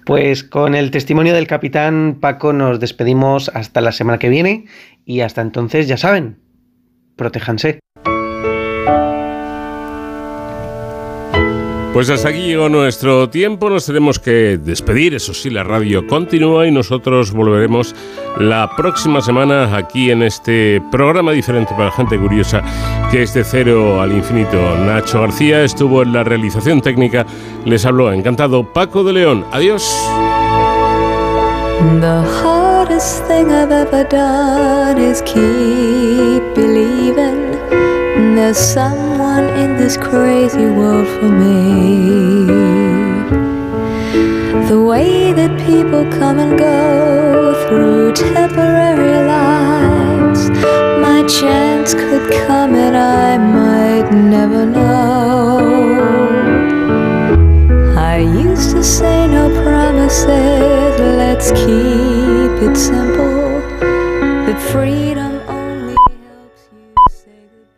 Pues con el testimonio del capitán Paco nos despedimos hasta la semana que viene y hasta entonces ya saben, protéjanse. Pues hasta aquí llegó nuestro tiempo, nos tenemos que despedir, eso sí, la radio continúa y nosotros volveremos la próxima semana aquí en este programa diferente para gente curiosa que es de cero al infinito. Nacho García estuvo en la realización técnica, les habló encantado Paco de León, adiós. Hardest thing I've ever done is keep believing there's someone in this crazy world for me. The way that people come and go through temporary lives, my chance could come and I might never know. Say no oh, promises, let's keep it simple. That freedom